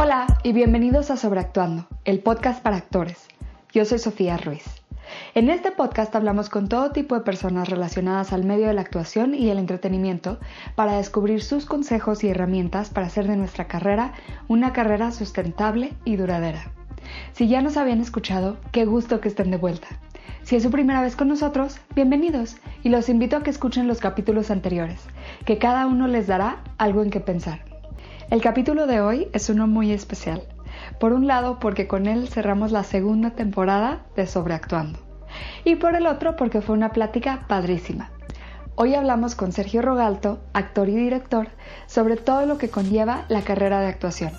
Hola y bienvenidos a Sobreactuando, el podcast para actores. Yo soy Sofía Ruiz. En este podcast hablamos con todo tipo de personas relacionadas al medio de la actuación y el entretenimiento para descubrir sus consejos y herramientas para hacer de nuestra carrera una carrera sustentable y duradera. Si ya nos habían escuchado, qué gusto que estén de vuelta. Si es su primera vez con nosotros, bienvenidos y los invito a que escuchen los capítulos anteriores, que cada uno les dará algo en que pensar. El capítulo de hoy es uno muy especial. Por un lado, porque con él cerramos la segunda temporada de Sobreactuando. Y por el otro, porque fue una plática padrísima. Hoy hablamos con Sergio Rogalto, actor y director, sobre todo lo que conlleva la carrera de actuación.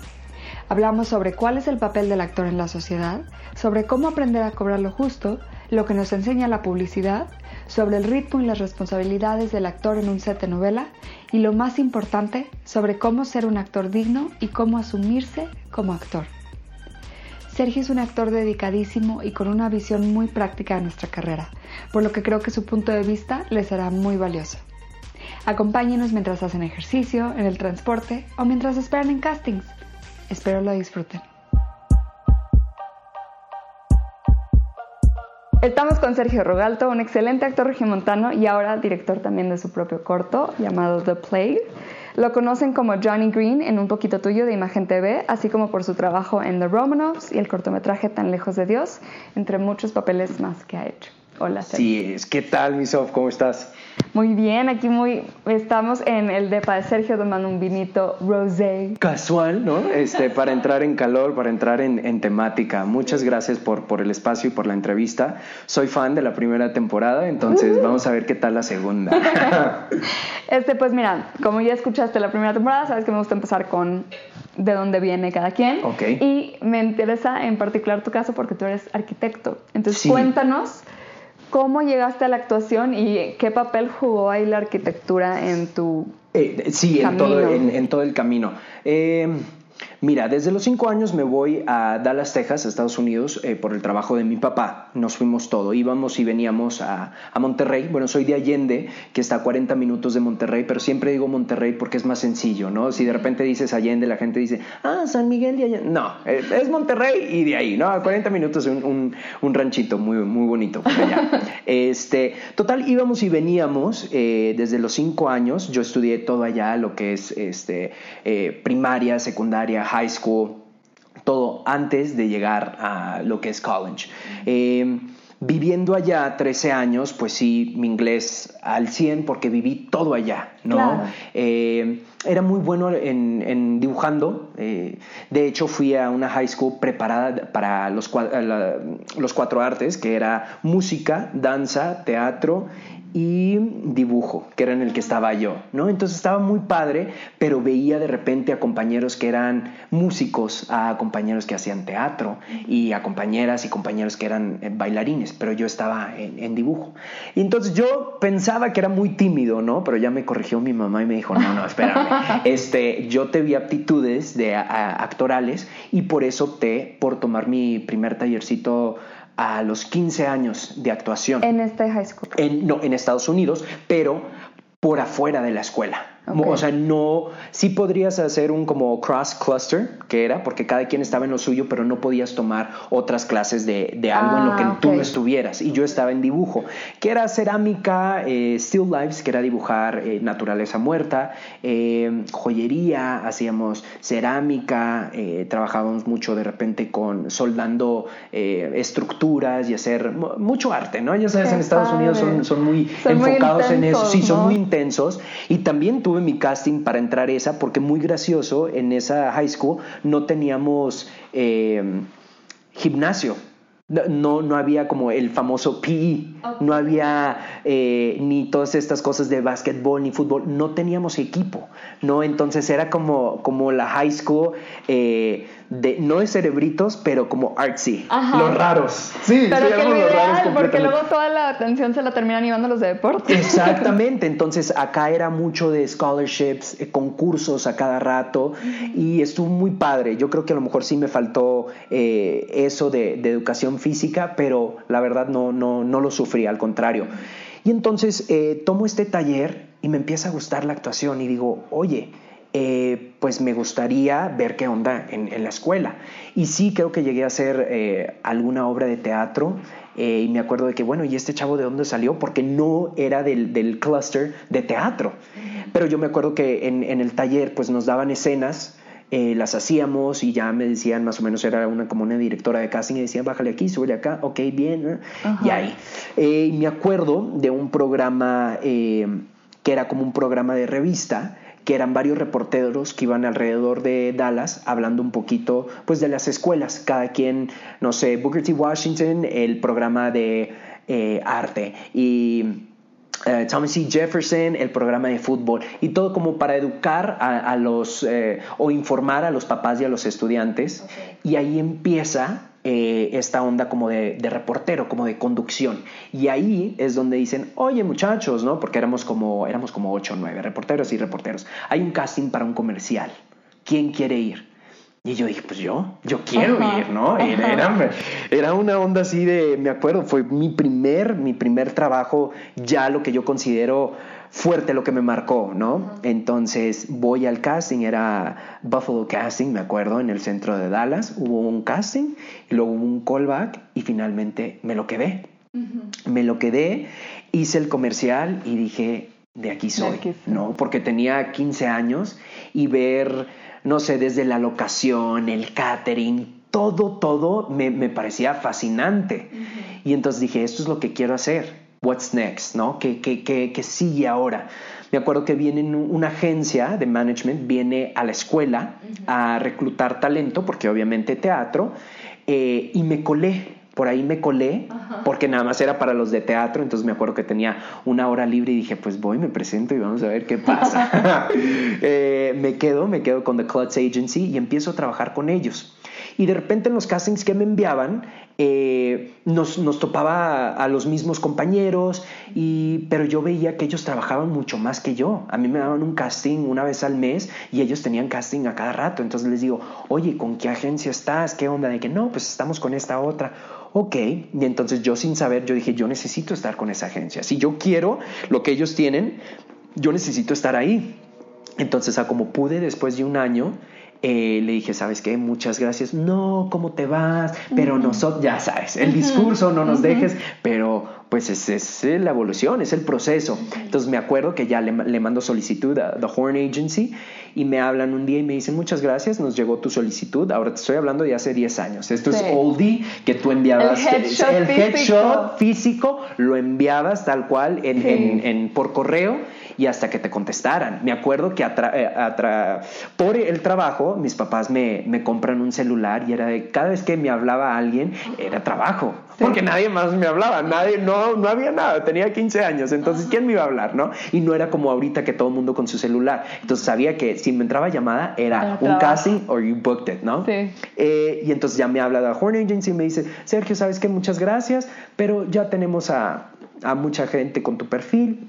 Hablamos sobre cuál es el papel del actor en la sociedad, sobre cómo aprender a cobrar lo justo, lo que nos enseña la publicidad, sobre el ritmo y las responsabilidades del actor en un set de novela y lo más importante, sobre cómo ser un actor digno y cómo asumirse como actor. Sergio es un actor dedicadísimo y con una visión muy práctica de nuestra carrera, por lo que creo que su punto de vista les será muy valioso. Acompáñenos mientras hacen ejercicio, en el transporte o mientras esperan en castings. Espero lo disfruten. Estamos con Sergio Rogalto, un excelente actor regimontano y ahora director también de su propio corto llamado The Play. Lo conocen como Johnny Green en Un poquito tuyo de Imagen TV, así como por su trabajo en The Romanovs y el cortometraje Tan lejos de Dios, entre muchos papeles más que ha hecho. Hola, Sergio. Sí, ¿qué tal, Misof? ¿Cómo estás? Muy bien, aquí muy estamos en el depa de Sergio tomando un vinito rosé. Casual, ¿no? Este, para entrar en calor, para entrar en, temática. Muchas gracias por, por el espacio y por la entrevista. Soy fan de la primera temporada, entonces vamos a ver qué tal la segunda. este, pues mira, como ya escuchaste la primera temporada, sabes que me gusta empezar con de dónde viene cada quien. Ok. Y me interesa en particular tu caso porque tú eres arquitecto. Entonces cuéntanos ¿Cómo llegaste a la actuación y qué papel jugó ahí la arquitectura en tu eh, sí, En, todo, en, todo el camino. Eh, Mira, desde los cinco años me voy a Dallas, Texas, Estados Unidos, eh, por el trabajo de mi papá. Nos fuimos todo, íbamos y veníamos a, Monterrey. Bueno, soy de Allende, que está a 40 minutos de Monterrey, pero siempre digo Monterrey porque es más sencillo, ¿no? Si de repente dices Allende, la gente dice, ah, San Miguel de Allende. No, eh, es Monterrey y de ahí, ¿no? A 40 minutos un, un, ranchito muy, muy bonito este, total, íbamos y veníamos eh, desde los cinco años. Yo estudié todo allá, lo que es este, primaria, secundaria, high school, todo antes de llegar a lo que es college. Eh, viviendo allá 13 años, pues sí, mi inglés al 100 porque viví todo allá, ¿no? Eh, era muy bueno en, dibujando. Eh, de hecho, fui a una high school preparada para los, los cuatro artes, que era música, danza, teatro y dibujo, que era en el que estaba yo, ¿no? Entonces estaba muy padre, pero veía de repente a compañeros que eran músicos, a compañeros que hacían teatro y a compañeras y compañeros que eran eh, bailarines, pero yo estaba en, dibujo. Y entonces yo pensaba que era muy tímido, ¿no? Pero ya me corrigió mi mamá y me dijo, no, no, espérame, este, yo te vi aptitudes de actorales y por eso opté por tomar mi primer tallercito a los 15 años de actuación. En este high school. En, no, en Estados Unidos, pero por afuera de la escuela. O sea, no, sí podrías hacer un como cross cluster, que era, porque cada quien estaba en lo suyo, pero no podías tomar otras clases de, de algo en lo que ah, tú no estuvieras. Y yo estaba en dibujo, que era cerámica, eh, still lives, que era dibujar eh, naturaleza muerta, eh, joyería, hacíamos cerámica, trabajábamos mucho de repente con soldando estructuras y hacer mucho arte, ¿no? Ya sabes, en Estados Unidos son, son muy enfocados en eso, sí, son muy intensos. Y también tuve mi casting para entrar esa, porque muy gracioso, en esa high school no teníamos eh, gimnasio. No, no había como el famoso PE, no había eh, ni todas estas cosas de básquetbol ni fútbol, no teníamos equipo, ¿no? Entonces era como, como la high school eh, de, no de cerebritos, pero como artsy. Los raros. Sí, pero que los raros porque luego toda la atención se la terminan llevando los de deporte. Exactamente, entonces acá era mucho de scholarships, eh, concursos a cada rato y estuvo muy padre. Yo creo que a lo mejor sí me faltó eh, eso de, educación física, pero la verdad no, no, no lo sufrí, al contrario. Y entonces eh, tomo este taller y me empieza a gustar la actuación y digo, oye, eh, pues me gustaría ver qué onda en, la escuela. Y sí creo que llegué a hacer eh, alguna obra de teatro. Eh, y me acuerdo de que, bueno, ¿y este chavo de dónde salió? Porque no era del, del cluster de teatro. Pero yo me acuerdo que en, en el taller pues nos daban escenas eh, las hacíamos y ya me decían más o menos, era una como una directora de casting y decían, bájale aquí, súbele acá, ok, bien, y ahí. Eh, y me acuerdo de un programa eh, que era como un programa de revista, que eran varios reporteros que iban alrededor de Dallas hablando un poquito pues de las escuelas, cada quien, no sé, Booker T. Washington, el programa de arte. Y eh, Thomas C. Jefferson, el programa de fútbol y todo como para educar a, los eh, o informar a los papás y a los estudiantes y ahí empieza eh, esta onda como de, reportero, como de conducción y ahí es donde dicen oye muchachos, ¿no? Porque éramos como éramos como ocho o nueve reporteros y reporteros hay un casting para un comercial ¿quién quiere ir? Y yo dije, pues yo, yo quiero ir, ¿no? Era, era, una onda así de, me acuerdo, fue mi primer, mi primer trabajo, ya lo que yo considero fuerte, lo que me marcó, ¿no? Entonces voy al casting, era Buffalo Casting, me acuerdo, en el centro de Dallas, hubo un casting, y luego hubo un callback y finalmente me lo quedé. Me lo quedé, hice el comercial y dije, de aquí soy, ¿no? Porque tenía 15 años y ver no sé, desde la locación, el catering, todo, todo me, parecía fascinante. Y entonces dije, esto es lo que quiero hacer. What's next? ¿No? ¿Qué, qué, qué, sigue ahora? Me acuerdo que viene una agencia de management, viene a la escuela a reclutar talento, porque obviamente teatro, eh, y me colé por ahí me colé, porque nada más era para los de teatro, entonces me acuerdo que tenía una hora libre y dije, pues voy, me presento y vamos a ver qué pasa. Eh, me quedo, me quedo con The Klutz Agency y empiezo a trabajar con ellos. Y de repente en los castings que me enviaban, eh, nos, nos, topaba a, los mismos compañeros, y, pero yo veía que ellos trabajaban mucho más que yo. A mí me daban un casting una vez al mes y ellos tenían casting a cada rato. Entonces les digo, oye, ¿con qué agencia estás? ¿Qué onda? De que no, pues estamos con esta otra ok, y entonces yo sin saber, yo dije, yo necesito estar con esa agencia. Si yo quiero lo que ellos tienen, yo necesito estar ahí. Entonces, a como pude, después de un año, eh, le dije, ¿sabes qué? Muchas gracias. No, ¿cómo te vas? Pero nosotros, ya sabes, el discurso, no nos dejes, pero pues es, es, la evolución, es el proceso. Entonces me acuerdo que ya le, le, mando solicitud a The Horn Agency y me hablan un día y me dicen, muchas gracias, nos llegó tu solicitud. Ahora te estoy hablando de hace 10 años. Esto es oldie que tú enviabas. El headshot, el headshot físico. lo enviabas tal cual en, en, en, por correo y hasta que te contestaran. Me acuerdo que eh, por el trabajo mis papás me, me, compran un celular y era de cada vez que me hablaba alguien era trabajo, porque nadie más me hablaba, nadie, no, no había nada, tenía 15 años, entonces ¿quién me iba a hablar? ¿no? Y no era como ahorita que todo el mundo con su celular, entonces sabía que si me entraba llamada era un casting or you booked it, ¿no? Sí. Eh, y entonces ya me habla de Horn Agency y me dice, Sergio, ¿sabes qué? Muchas gracias, pero ya tenemos a a mucha gente con tu perfil,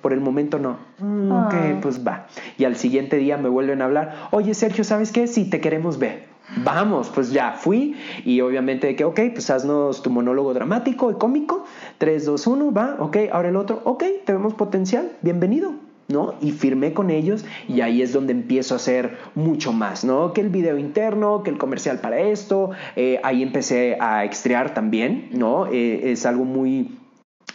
por el momento no. Mm, ok, ah. pues va. Y al siguiente día me vuelven a hablar, oye Sergio, ¿sabes qué? Sí, te queremos ver. Vamos, pues ya fui y obviamente de que, ok, pues haznos tu monólogo dramático y cómico. 3, 2, 1, va, ok, ahora el otro, ok, tenemos potencial, bienvenido. ¿no? Y firmé con ellos y ahí es donde empiezo a hacer mucho más, ¿no? Que el video interno, que el comercial para esto, eh, ahí empecé a extrear también, ¿no? Eh, es algo muy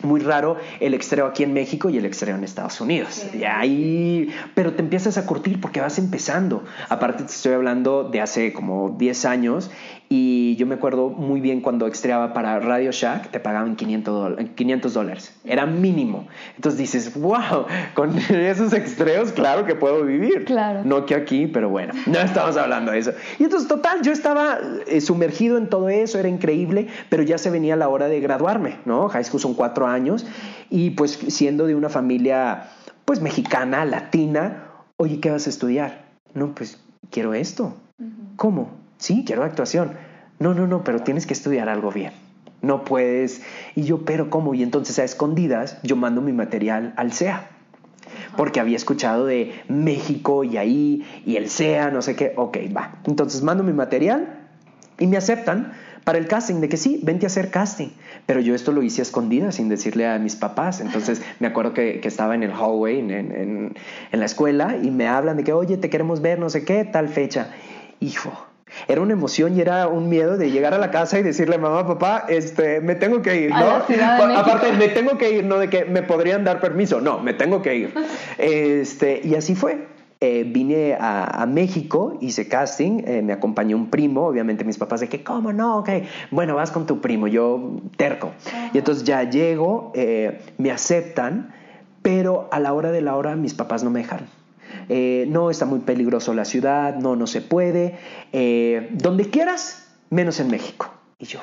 muy raro el extreo aquí en México y el extreo en Estados Unidos. Y ahí, pero te empiezas a curtir porque vas empezando. Aparte te estoy hablando de hace como 10 años y yo me acuerdo muy bien cuando extreaba para Radio Shack, te pagaban 500 dólares. Era mínimo. Entonces dices, wow, con esos extreos, claro que puedo vivir. Claro. No que aquí, pero bueno, no estamos hablando de eso. Y entonces, total, yo estaba eh, sumergido en todo eso, era increíble, pero ya se venía la hora de graduarme, ¿no? High school son cuatro años y pues siendo de una familia, pues mexicana, latina, oye, ¿qué vas a estudiar? No, pues quiero esto. ¿Cómo? Sí, quiero actuación. No, no, no, pero tienes que estudiar algo bien. No puedes. Y yo, pero ¿cómo? Y entonces a escondidas yo mando mi material al SEA. Porque había escuchado de México y ahí, y el SEA, no sé qué. Ok, va. Entonces mando mi material y me aceptan para el casting, de que sí, vente a hacer casting. Pero yo esto lo hice a escondidas, sin decirle a mis papás. Entonces me acuerdo que, estaba en el hallway, en, en, en, la escuela, y me hablan de que, oye, te queremos ver, no sé qué, tal fecha. Hijo, era una emoción y era un miedo de llegar a la casa y decirle, mamá, papá, este, me tengo que ir, ¿no? Aparte, me tengo que ir, no de que me podrían dar permiso, no, me tengo que ir. este, y así fue. Eh, vine a, México, hice casting, eh, me acompañó un primo, obviamente mis papás de que, ¿cómo no? Ok, bueno, vas con tu primo, yo terco. Y entonces ya llego, eh, me aceptan, pero a la hora de la hora mis papás no me dejaron. No, está muy peligroso la ciudad, no, no se puede, donde quieras, menos en México. Y yo,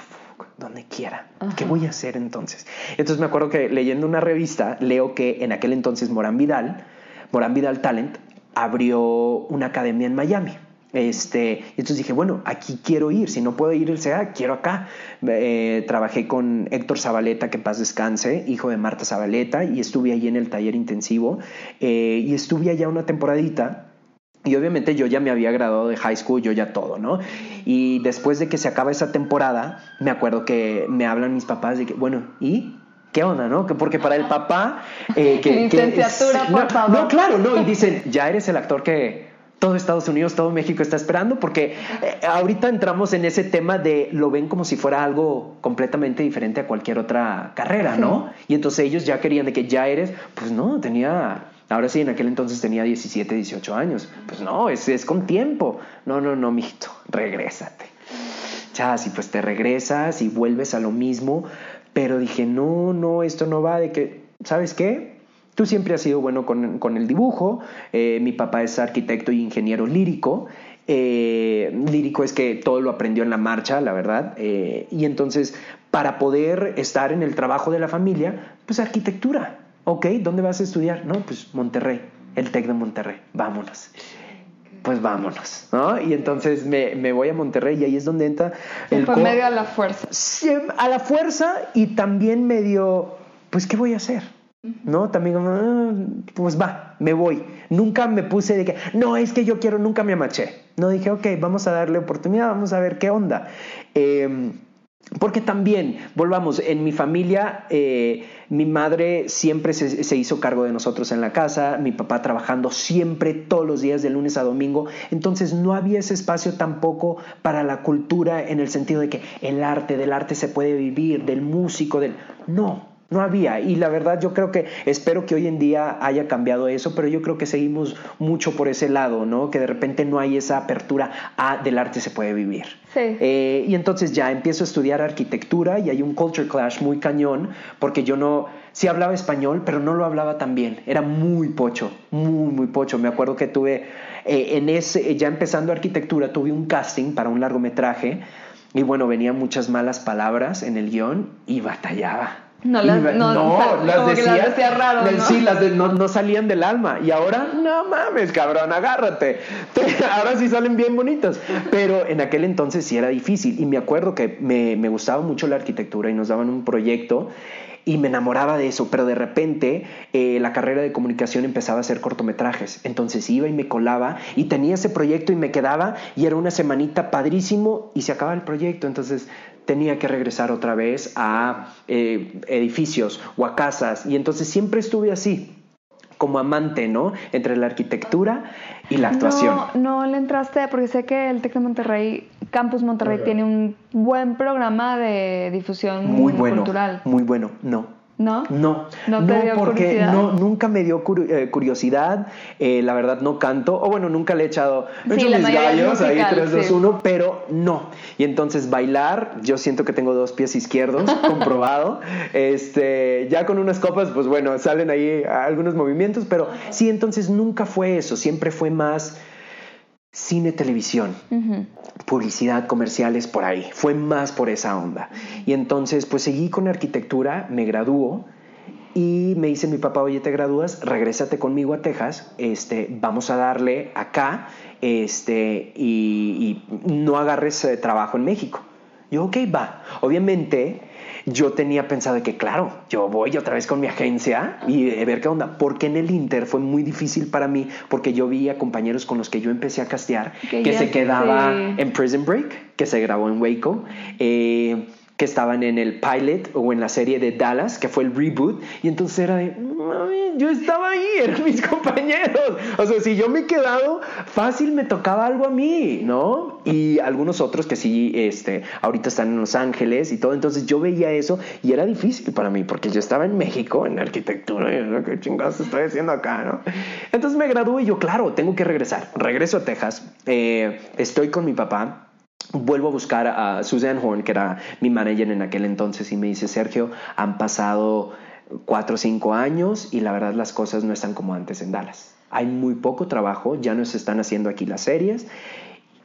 donde quiera. ¿Qué voy a hacer entonces? Entonces me acuerdo que leyendo una revista, leo que en aquel entonces Morán Vidal, Morán Vidal Talent, abrió una academia en Miami. Este, entonces dije, bueno, aquí quiero ir, si no puedo ir el SEA, quiero acá. Eh, trabajé con Héctor Zabaleta, que paz descanse, hijo de Marta Zabaleta, y estuve ahí en el taller intensivo, eh, y estuve allá una temporadita, y obviamente yo ya me había graduado de high school, yo ya todo, ¿no? Y después de que se acaba esa temporada, me acuerdo que me hablan mis papás de que, bueno, ¿y? ¿Qué onda, no? Porque para el papá... Eh, que, Licenciatura, por no, favor. No, claro, no. Y dicen, ya eres el actor que todo Estados Unidos, todo México está esperando, porque eh, ahorita entramos en ese tema de lo ven como si fuera algo completamente diferente a cualquier otra carrera, ¿no? Y entonces ellos ya querían de que ya eres, pues no, tenía, ahora sí, en aquel entonces tenía 17, 18 años. Pues no, es, es con tiempo. No, no, no, mijito, regrésate. Ya, si pues te regresas y vuelves a lo mismo, pero dije, no, no, esto no va de que, ¿sabes qué? Tú siempre has sido bueno con, el dibujo, eh, mi papá es arquitecto y ingeniero lírico, eh, lírico es que todo lo aprendió en la marcha, la verdad, eh, y entonces para poder estar en el trabajo de la familia, pues arquitectura, ¿ok? ¿Dónde vas a estudiar? No, pues Monterrey, el TEC de Monterrey, vámonos pues vámonos, ¿no? Y entonces me, me, voy a Monterrey y ahí es donde entra el... Medio a la fuerza. Sí, a la fuerza y también medio, pues, ¿qué voy a hacer? ¿No? También, ah, pues va, me voy. Nunca me puse de que, no, es que yo quiero, nunca me amaché. No dije, ok, vamos a darle oportunidad, vamos a ver qué onda. Eh, porque también, volvamos, en mi familia, eh, mi madre siempre se, hizo cargo de nosotros en la casa, mi papá trabajando siempre, todos los días, de lunes a domingo. Entonces no había ese espacio tampoco para la cultura en el sentido de que el arte, del arte se puede vivir, del músico, del... No, no había. Y la verdad yo creo que, espero que hoy en día haya cambiado eso, pero yo creo que seguimos mucho por ese lado, ¿no? Que de repente no hay esa apertura a del arte se puede vivir. Sí. Eh, y entonces ya empiezo a estudiar arquitectura y hay un culture clash muy cañón, porque yo no, sí hablaba español, pero no lo hablaba tan bien. Era muy pocho, muy, muy pocho. Me acuerdo que tuve, eh, en ese, ya empezando arquitectura, tuve un casting para un largometraje. Y bueno, venían muchas malas palabras en el guion y batallaba no, las, no, no, las decía, raro, ¿no? Sí, las de, no, salían del alma. Y ahora, no mames, cabrón, agárrate. Ahora sí salen bien bonitas. Pero en aquel entonces sí era difícil. Y me acuerdo que me, me gustaba mucho la arquitectura y nos daban un proyecto y me enamoraba de eso, pero de repente eh, la carrera de comunicación empezaba a hacer cortometrajes, entonces iba y me colaba y tenía ese proyecto y me quedaba y era una semanita padrísimo y se acaba el proyecto, entonces tenía que regresar otra vez a eh, edificios o a casas y entonces siempre estuve así como amante, ¿no? Entre la arquitectura y la actuación. No, no le entraste, porque sé que el TEC de Monterrey, Campus Monterrey, tiene un buen programa de difusión muy bueno, cultural. Muy bueno, no. ¿No? No, no, porque no, nunca me dio eh, curiosidad, eh, la verdad no canto, o bueno, nunca le he echado sí, mis gallos, ahí 3, 2, 1, pero no. Y entonces bailar, yo siento que tengo dos pies izquierdos, comprobado. Este, ya con unas copas, pues bueno, salen ahí algunos movimientos, pero sí, entonces nunca fue eso, siempre fue más cine, televisión, publicidad, comerciales, por ahí. Fue más por esa onda. Y entonces, pues seguí con arquitectura, me graduó y me dice mi papá, oye, te gradúas, regrésate conmigo a Texas, este, vamos a darle acá este, y, no agarres eh, trabajo en México. Yo, ok, va. Obviamente, yo tenía pensado que, claro, yo voy otra vez con mi agencia y ver qué onda. Porque en el Inter fue muy difícil para mí, porque yo vi a compañeros con los que yo empecé a castear que, se quedaba en Prison Break, que se grabó en Waco. Eh, que estaban en el pilot o en la serie de Dallas, que fue el reboot, y entonces era de, yo estaba ahí, eran mis compañeros. O sea, si yo me he quedado, fácil me tocaba algo a mí, ¿no? Y algunos otros que sí, este, ahorita están en Los Ángeles y todo, entonces yo veía eso y era difícil para mí, porque yo estaba en México, en arquitectura, y qué chingados estoy haciendo acá, ¿no? Entonces me gradué y yo, claro, tengo que regresar. Regreso a Texas, eh, estoy con mi papá vuelvo a buscar a Susan Horn, que era mi manager en aquel entonces, y me dice, Sergio, han pasado cuatro o cinco años y la verdad las cosas no están como antes en Dallas. Hay muy poco trabajo, ya no se están haciendo aquí las series.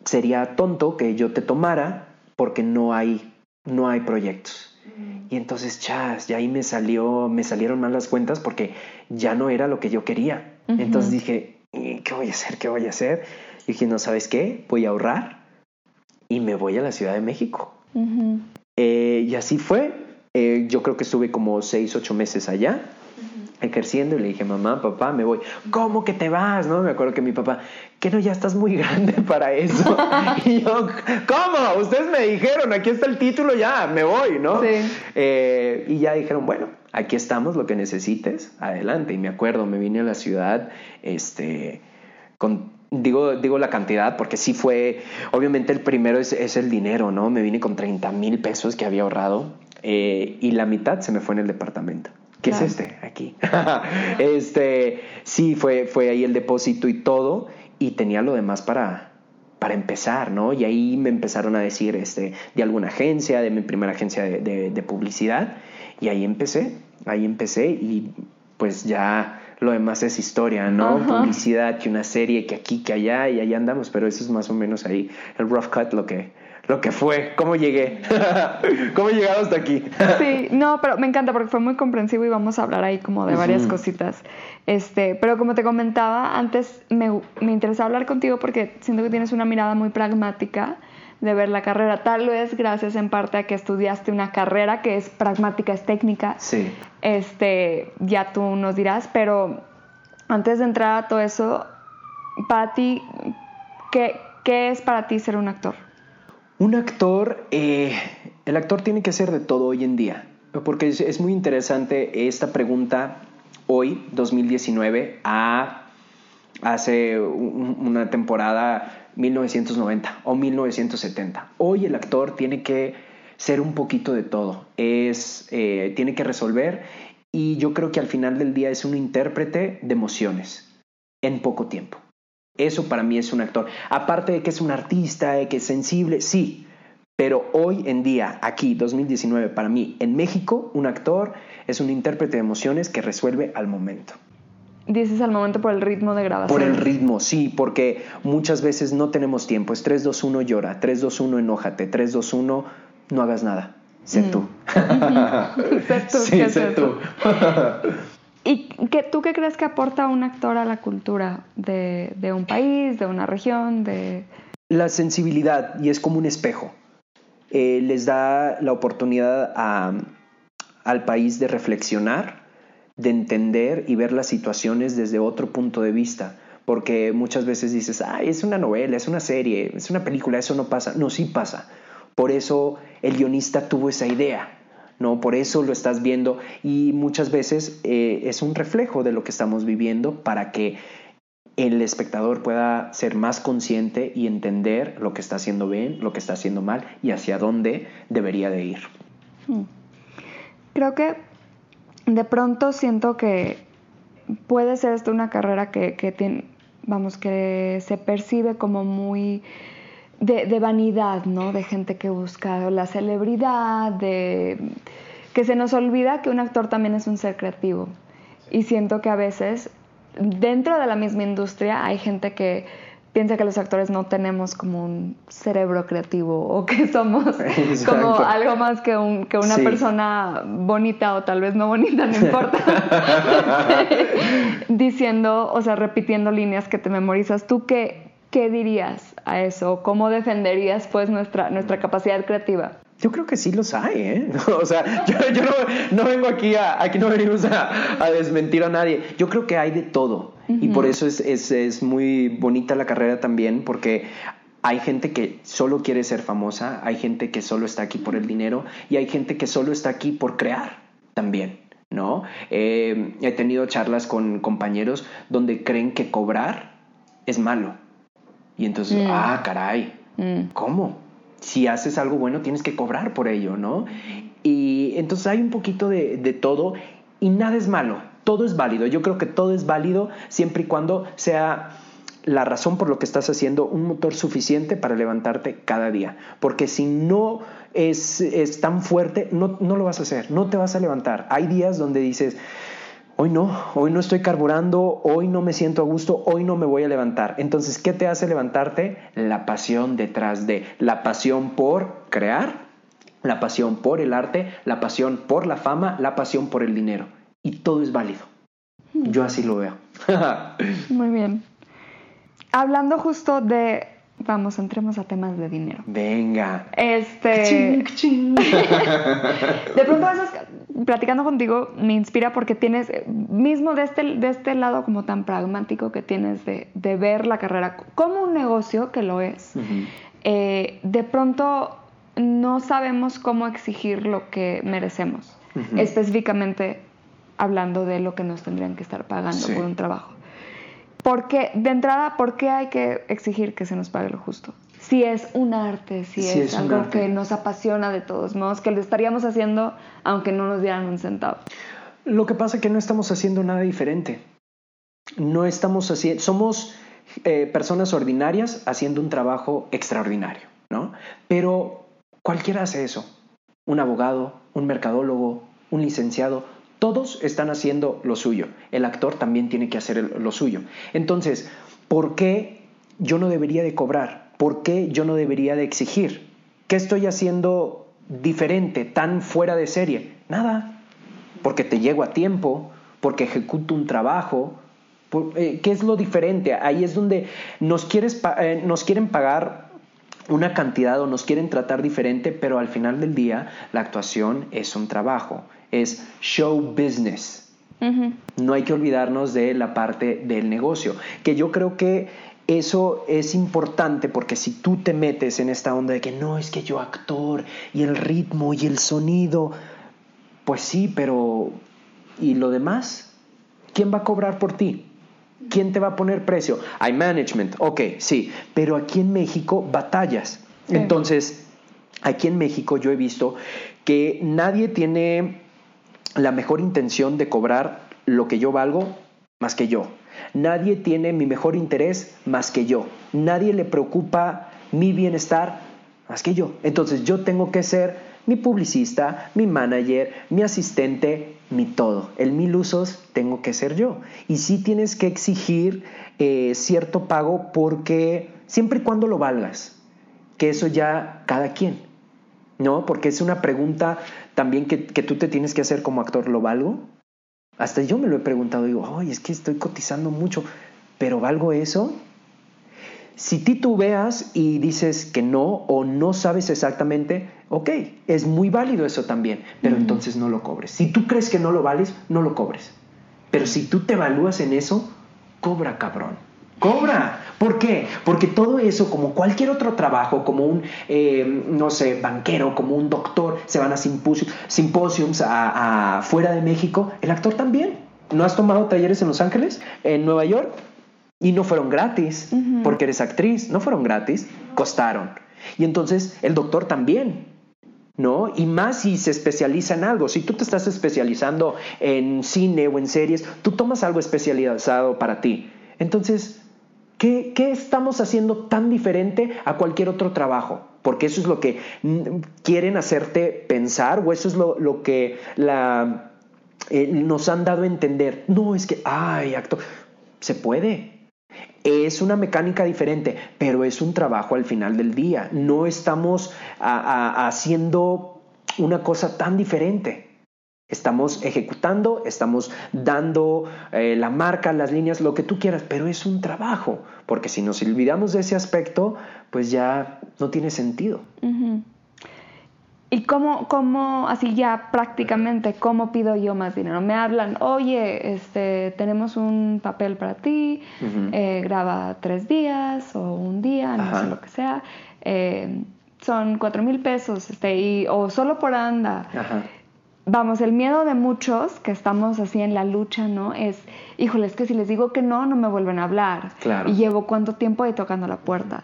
Sería tonto que yo te tomara porque no hay, no hay proyectos. Mm. Y entonces, chas, ya ahí me salió, me salieron mal las cuentas porque ya no era lo que yo quería. Entonces dije, ¿qué voy a hacer? ¿Qué voy a hacer? Y dije, no, ¿sabes qué? Voy a ahorrar y me voy a la Ciudad de México. Eh, y así fue. Eh, yo creo que estuve como seis, ocho meses allá ejerciendo y le dije, mamá, papá, me voy. ¿Cómo que te vas? ¿No? Me acuerdo que mi papá, que no, ya estás muy grande para eso. y yo, ¿cómo? Ustedes me dijeron, aquí está el título, ya, me voy, ¿no? Sí. Eh, y ya dijeron, bueno, aquí estamos, lo que necesites, adelante. Y me acuerdo, me vine a la ciudad, este, con Digo, digo la cantidad porque sí fue, obviamente el primero es, es el dinero, ¿no? Me vine con 30 mil pesos que había ahorrado eh, y la mitad se me fue en el departamento. ¿Qué es este? Aquí. este, sí, fue, fue ahí el depósito y todo y tenía lo demás para, para empezar, ¿no? Y ahí me empezaron a decir este, de alguna agencia, de mi primera agencia de, de publicidad y ahí empecé, ahí empecé y pues ya lo demás es historia, ¿no? Publicidad, que una serie, que aquí, que allá, y allá andamos, pero eso es más o menos ahí el rough cut, lo que, lo que fue, cómo llegué, cómo he llegado hasta aquí. sí, no, pero me encanta porque fue muy comprensivo y vamos a hablar ahí como de varias cositas. Este, pero como te comentaba antes, me, me interesa hablar contigo porque siento que tienes una mirada muy pragmática de ver la carrera. Tal vez gracias en parte a que estudiaste una carrera que es pragmática, es técnica. Sí. Este, ya tú nos dirás, pero antes de entrar a todo eso, para ti, ¿qué, qué es para ti ser un actor? Un actor, eh, el actor tiene que ser de todo hoy en día, porque es, muy interesante esta pregunta hoy, 2019, a hace una temporada 1990 o 1970. Hoy el actor tiene que ser un poquito de todo, es, eh, tiene que resolver y yo creo que al final del día es un intérprete de emociones en poco tiempo. Eso para mí es un actor. Aparte de que es un artista, de que es sensible, sí, pero hoy en día, aquí, 2019, para mí, en México, un actor es un intérprete de emociones que resuelve al momento. Dices al momento por el ritmo de grabación. Por el ritmo, sí, porque muchas veces no tenemos tiempo. Es 3, 2, 1, llora. 3, 2, 1, enójate. 3, 2, 1, no hagas nada. Sé mm. tú. sé tú. Sí, sé tú. ¿Y qué, tú qué crees que aporta un actor a la cultura de, de un país, de una región? de La sensibilidad, y es como un espejo. Eh, les da la oportunidad a, al país de reflexionar de entender y ver las situaciones desde otro punto de vista. Porque muchas veces dices, ah, es una novela, es una serie, es una película, eso no pasa. No, sí pasa. Por eso el guionista tuvo esa idea, ¿no? Por eso lo estás viendo y muchas veces eh, es un reflejo de lo que estamos viviendo para que el espectador pueda ser más consciente y entender lo que está haciendo bien, lo que está haciendo mal y hacia dónde debería de ir. Hmm. Creo que de pronto siento que puede ser esto una carrera que, que tiene, vamos, que se percibe como muy de, vanidad, ¿no? De gente que busca la celebridad, de que se nos olvida que un actor también es un ser creativo. Y siento que a veces dentro de la misma industria hay gente que piensa que los actores no tenemos como un cerebro creativo o que somos como algo más que, un, que una persona bonita o tal vez no bonita, no importa. Diciendo, o sea, repitiendo líneas que te memorizas. ¿Tú qué, qué dirías a eso? ¿Cómo defenderías pues nuestra, nuestra capacidad creativa? Yo creo que sí los hay, ¿eh? O sea, yo, no, vengo aquí a, aquí no venimos a, desmentir a nadie. Yo creo que hay de todo. Y por eso es, es, es muy bonita la carrera también, porque hay gente que solo quiere ser famosa, hay gente que solo está aquí por el dinero y hay gente que solo está aquí por crear también. ¿no? Eh, he tenido charlas con compañeros donde creen que cobrar es malo. Y entonces, mm. ah, caray, mm. ¿cómo? Si haces algo bueno tienes que cobrar por ello, ¿no? Y entonces hay un poquito de, de todo y nada es malo, todo es válido. Yo creo que todo es válido siempre y cuando sea la razón por lo que estás haciendo un motor suficiente para levantarte cada día. Porque si no es, es tan fuerte, no, no, lo vas a hacer, no te vas a levantar. Hay días donde dices, hoy no, hoy no estoy carburando, hoy no me siento a gusto, hoy no me voy a levantar. Entonces, ¿qué te hace levantarte? La pasión detrás de, la pasión por crear, la pasión por el arte, la pasión por la fama, la pasión por el dinero. Y todo es válido. Yo así lo veo. Muy bien. Hablando justo de Vamos, entremos a temas de dinero. Venga. Este. de pronto, a veces, platicando contigo, me inspira porque tienes, mismo de este, de este lado como tan pragmático que tienes de, ver la carrera como un negocio, que lo es, eh, de pronto no sabemos cómo exigir lo que merecemos. Específicamente hablando de lo que nos tendrían que estar pagando por un trabajo. Porque, de entrada, ¿por qué hay que exigir que se nos pague lo justo? Si es un arte, si, es, algo que nos apasiona de todos modos, que lo estaríamos haciendo aunque no nos dieran un centavo. Lo que pasa es que no estamos haciendo nada diferente. No estamos haciendo, somos eh, personas ordinarias haciendo un trabajo extraordinario, ¿no? Pero cualquiera hace eso. Un abogado, un mercadólogo, un licenciado, todos están haciendo lo suyo. El actor también tiene que hacer lo suyo. Entonces, ¿por qué yo no debería de cobrar? ¿Por qué yo no debería de exigir? ¿Qué estoy haciendo diferente, tan fuera de serie? Nada. Porque te llego a tiempo, porque ejecuto un trabajo. Eh, ¿Qué es lo diferente? Ahí es donde nos, quieres, eh, nos quieren pagar una cantidad o nos quieren tratar diferente, pero al final del día la actuación es un trabajo es show business. No hay que olvidarnos de la parte del negocio, que yo creo que eso es importante porque si tú te metes en esta onda de que no es que yo actor y el ritmo y el sonido, pues sí, pero ¿y lo demás? ¿Quién va a cobrar por ti? ¿Quién te va a poner precio? Hay management, ok, sí, pero aquí en México batallas. Entonces, aquí en México yo he visto que nadie tiene la mejor intención de cobrar lo que yo valgo más que yo. Nadie tiene mi mejor interés más que yo. Nadie le preocupa mi bienestar más que yo. Entonces yo tengo que ser mi publicista, mi manager, mi asistente, mi todo. El mil usos tengo que ser yo. Y sí tienes que exigir eh, cierto pago porque siempre y cuando lo valgas, que eso ya cada quien. ¿no? Porque es una pregunta también que, tú te tienes que hacer como actor, ¿lo valgo? Hasta yo me lo he preguntado, digo, ay, es que estoy cotizando mucho, pero ¿valgo eso? Si titubeas y dices que no o no sabes exactamente, ok, es muy válido eso también, pero entonces no lo cobres. Si tú crees que no lo vales, no lo cobres. Pero si tú te evalúas en eso, cobra cabrón. Cobra. ¿Por qué? Porque todo eso, como cualquier otro trabajo, como un, eh, no sé, banquero, como un doctor, se van a simposiums, a, fuera de México, el actor también. ¿No has tomado talleres en Los Ángeles, en Nueva York? Y no fueron gratis, porque eres actriz, no fueron gratis, costaron. Y entonces el doctor también, ¿no? Y más si se especializa en algo. Si tú te estás especializando en cine o en series, tú tomas algo especializado para ti. Entonces, ¿Qué, estamos haciendo tan diferente a cualquier otro trabajo? Porque eso es lo que quieren hacerte pensar o eso es lo, que eh, nos han dado a entender. No, es que, ay, acto, se puede. Es una mecánica diferente, pero es un trabajo al final del día. No estamos haciendo una cosa tan diferente. Estamos ejecutando, estamos dando eh, la marca, las líneas, lo que tú quieras, pero es un trabajo, porque si nos olvidamos de ese aspecto, pues ya no tiene sentido. ¿Y cómo, cómo, así ya prácticamente, cómo pido yo más dinero? Me hablan, oye, este, tenemos un papel para ti, eh, graba tres días o un día, no sé lo que sea, eh, son cuatro mil pesos, este, y, o solo por anda. Vamos, el miedo de muchos que estamos así en la lucha, ¿no? Es, híjole, es que si les digo que no, no me vuelven a hablar. Claro. Y llevo cuánto tiempo ahí tocando la puerta.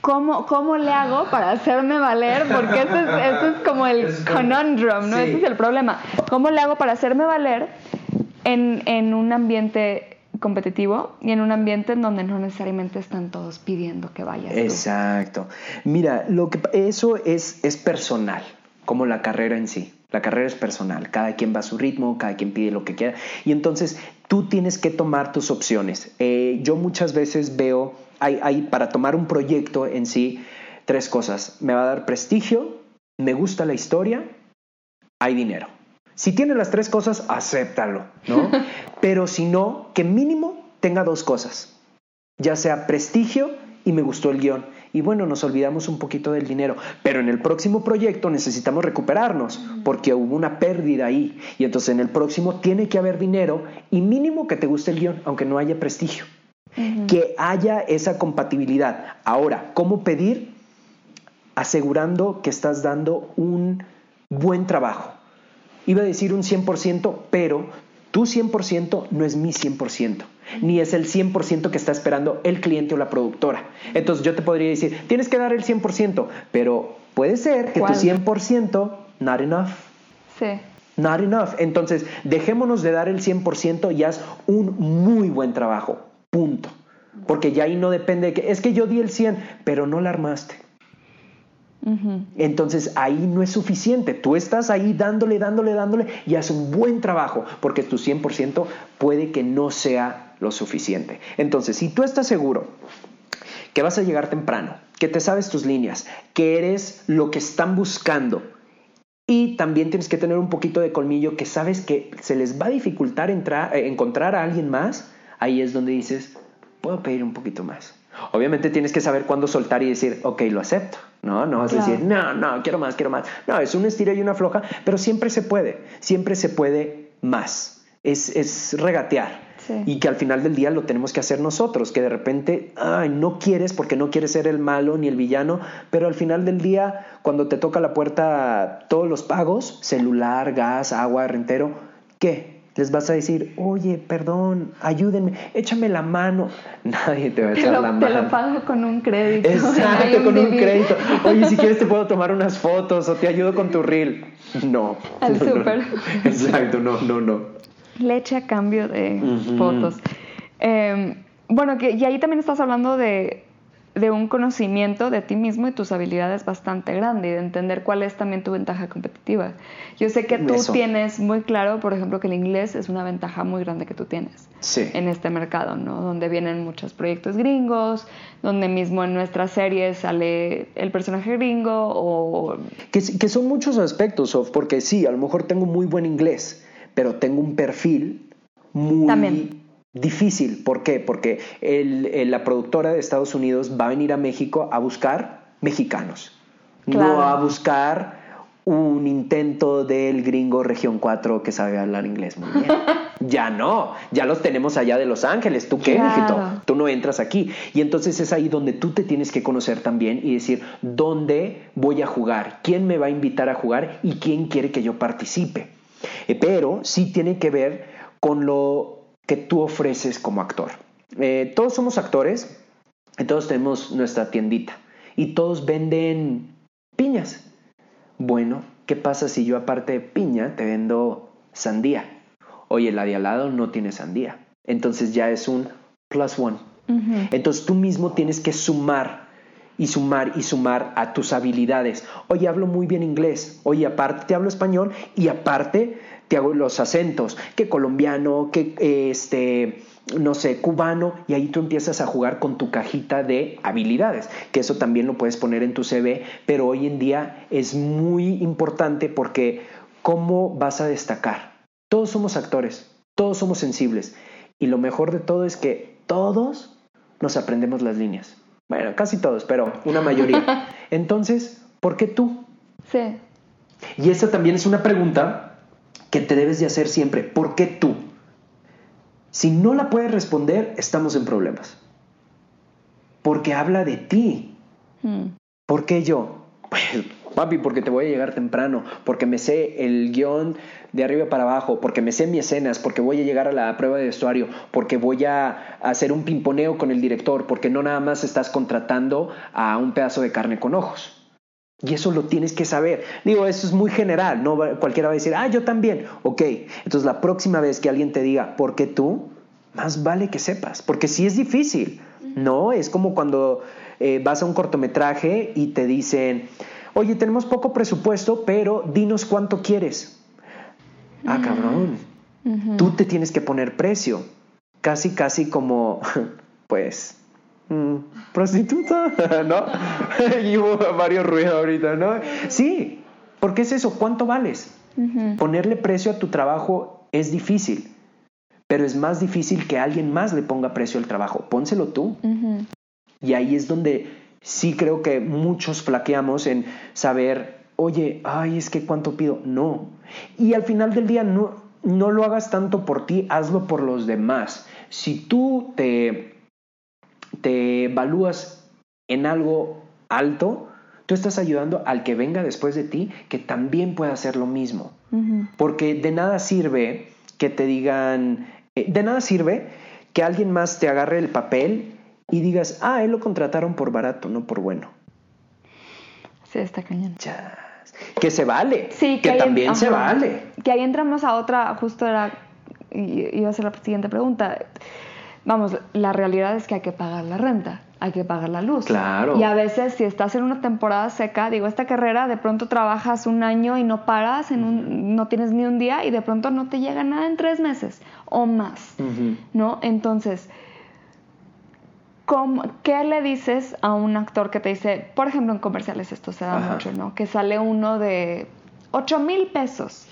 ¿Cómo, ¿Cómo le hago para hacerme valer? Porque ese es, es como el conundrum, ¿no? Ese es el problema. ¿Cómo le hago para hacerme valer en, en un ambiente competitivo y en un ambiente en donde no necesariamente están todos pidiendo que vayas. Exacto. Mira, lo que eso es, es personal, como la carrera en sí. La carrera es personal, cada quien va a su ritmo, cada quien pide lo que quiera. Y entonces tú tienes que tomar tus opciones. Eh, yo muchas veces veo hay, para tomar un proyecto en sí tres cosas. Me va a dar prestigio, me gusta la historia, hay dinero. Si tiene las tres cosas, acéptalo, ¿no? Pero si no, que mínimo tenga dos cosas, ya sea prestigio y me gustó el guion. Y bueno, nos olvidamos un poquito del dinero, pero en el próximo proyecto necesitamos recuperarnos porque hubo una pérdida ahí. Y entonces en el próximo tiene que haber dinero y mínimo que te guste el guion, aunque no haya prestigio que haya esa compatibilidad. Ahora, ¿cómo pedir? Asegurando que estás dando un buen trabajo. Iba a decir un 100%, pero tu 100% no es mi 100%, ni es el 100% que está esperando el cliente o la productora. Entonces yo te podría decir, tienes que dar el 100%, pero puede ser que tu 100% not enough. Sí. Not enough. Entonces, dejémonos de dar el 100% y haz un muy buen trabajo. Punto. Porque ya ahí no depende de que es que yo di el 100, pero no la armaste. Entonces ahí no es suficiente. Tú estás ahí dándole, dándole, dándole y haces un buen trabajo porque tu 100% puede que no sea lo suficiente. Entonces, si tú estás seguro que vas a llegar temprano, que te sabes tus líneas, que eres lo que están buscando y también tienes que tener un poquito de colmillo que sabes que se les va a dificultar entrar, eh, encontrar a alguien más, ahí es donde dices, puedo pedir un poquito más. Obviamente tienes que saber cuándo soltar y decir, ok, lo acepto. No, no vas a decir, no, no, quiero más, quiero más. No, es una estira y una floja, pero siempre se puede, siempre se puede más. Es, es regatear. Y que al final del día lo tenemos que hacer nosotros, que de repente, ay, no quieres porque no quieres ser el malo ni el villano, pero al final del día, cuando te toca la puerta todos los pagos, celular, gas, agua, rentero, ¿qué? Les vas a decir, oye, perdón, ayúdenme, échame la mano. Nadie te va a echar la mano. Te lo pago con un crédito. Exacto, con un crédito. Oye, si quieres te puedo tomar unas fotos o te ayudo con tu reel. No. Al súper. Exacto, no, no, no. Leche a cambio de fotos. Em, bueno, que, y ahí también estás hablando de de un conocimiento de ti mismo y tus habilidades bastante grande y de entender cuál es también tu ventaja competitiva. Yo sé que tú tienes muy claro, por ejemplo, que el inglés es una ventaja muy grande que tú tienes en este mercado, ¿no? Donde vienen muchos proyectos gringos, donde mismo en nuestra serie sale el personaje gringo o... Que, que son muchos aspectos, porque sí, a lo mejor tengo muy buen inglés, pero tengo un perfil muy... También difícil. ¿Por qué? Porque la productora de Estados Unidos va a venir a México a buscar mexicanos, no a buscar un intento del gringo región 4 que sabe hablar inglés muy bien. ya no, ya los tenemos allá de Los Ángeles. ¿Tú qué, Tú no entras aquí. Y entonces es ahí donde tú te tienes que conocer también y decir, ¿dónde voy a jugar? ¿Quién me va a invitar a jugar? ¿Y quién quiere que yo participe? Eh, pero sí tiene que ver con lo que tú ofreces como actor. Eh, todos somos actores, todos tenemos nuestra tiendita y todos venden piñas. Bueno, ¿qué pasa si yo aparte de piña te vendo sandía? Oye, la de al lado no tiene sandía. Entonces ya es un plus one. Entonces tú mismo tienes que sumar y sumar y sumar a tus habilidades. Oye, hablo muy bien inglés. Oye, aparte te hablo español y aparte te hago los acentos, que colombiano, que este, no sé, cubano, y ahí tú empiezas a jugar con tu cajita de habilidades, que eso también lo puedes poner en tu CV, pero hoy en día es muy importante porque ¿cómo vas a destacar? Todos somos actores, todos somos sensibles, y lo mejor de todo es que todos nos aprendemos las líneas. Bueno, casi todos, pero una mayoría. Entonces, ¿por qué tú? Sí. Y esta también es una pregunta que te debes de hacer siempre. ¿Por qué tú? Si no la puedes responder, estamos en problemas. Porque habla de ti. Hmm. ¿Por qué yo? Pues, papi, porque te voy a llegar temprano, porque me sé el guion de arriba para abajo, porque me sé mis escenas, porque voy a llegar a la prueba de vestuario, porque voy a hacer un pimponeo con el director, porque no nada más estás contratando a un pedazo de carne con ojos. Y eso lo tienes que saber. Digo, eso es muy general, no cualquiera va a decir, ah, yo también. Ok, entonces la próxima vez que alguien te diga, ¿por qué tú? Más vale que sepas, porque sí es difícil, ¿no? Es como cuando eh, vas a un cortometraje y te dicen, oye, tenemos poco presupuesto, pero dinos cuánto quieres. Ah, cabrón. Tú te tienes que poner precio. Casi, casi como, pues, prostituta, ¿no? y hubo varios ruidos ahorita, ¿no? Sí, porque es eso, ¿cuánto vales? Ponerle precio a tu trabajo es difícil, pero es más difícil que alguien más le ponga precio al trabajo. Pónselo tú. Y ahí es donde sí creo que muchos flaqueamos en saber, oye, ay, es que cuánto pido. No. Y al final del día no, no lo hagas tanto por ti, hazlo por los demás. Si tú te, te evalúas en algo alto, tú estás ayudando al que venga después de ti que también pueda hacer lo mismo. Porque de nada sirve que te digan, eh, de nada sirve que alguien más te agarre el papel y digas, ah, él lo contrataron por barato, no por bueno. Sí, está cañón. Que se vale. Sí, que, también se vale. Que ahí entramos a otra, justo era, iba a ser la siguiente pregunta. Vamos, la realidad es que hay que pagar la renta, hay que pagar la luz. Claro. Y a veces si estás en una temporada seca, digo, esta carrera de pronto trabajas un año y no paras, en un, no tienes ni un día y de pronto no te llega nada en tres meses o más, ¿no? Entonces ¿Qué le dices a un actor que te dice, por ejemplo en comerciales esto se da mucho, ¿no? Que sale uno de 8 mil pesos.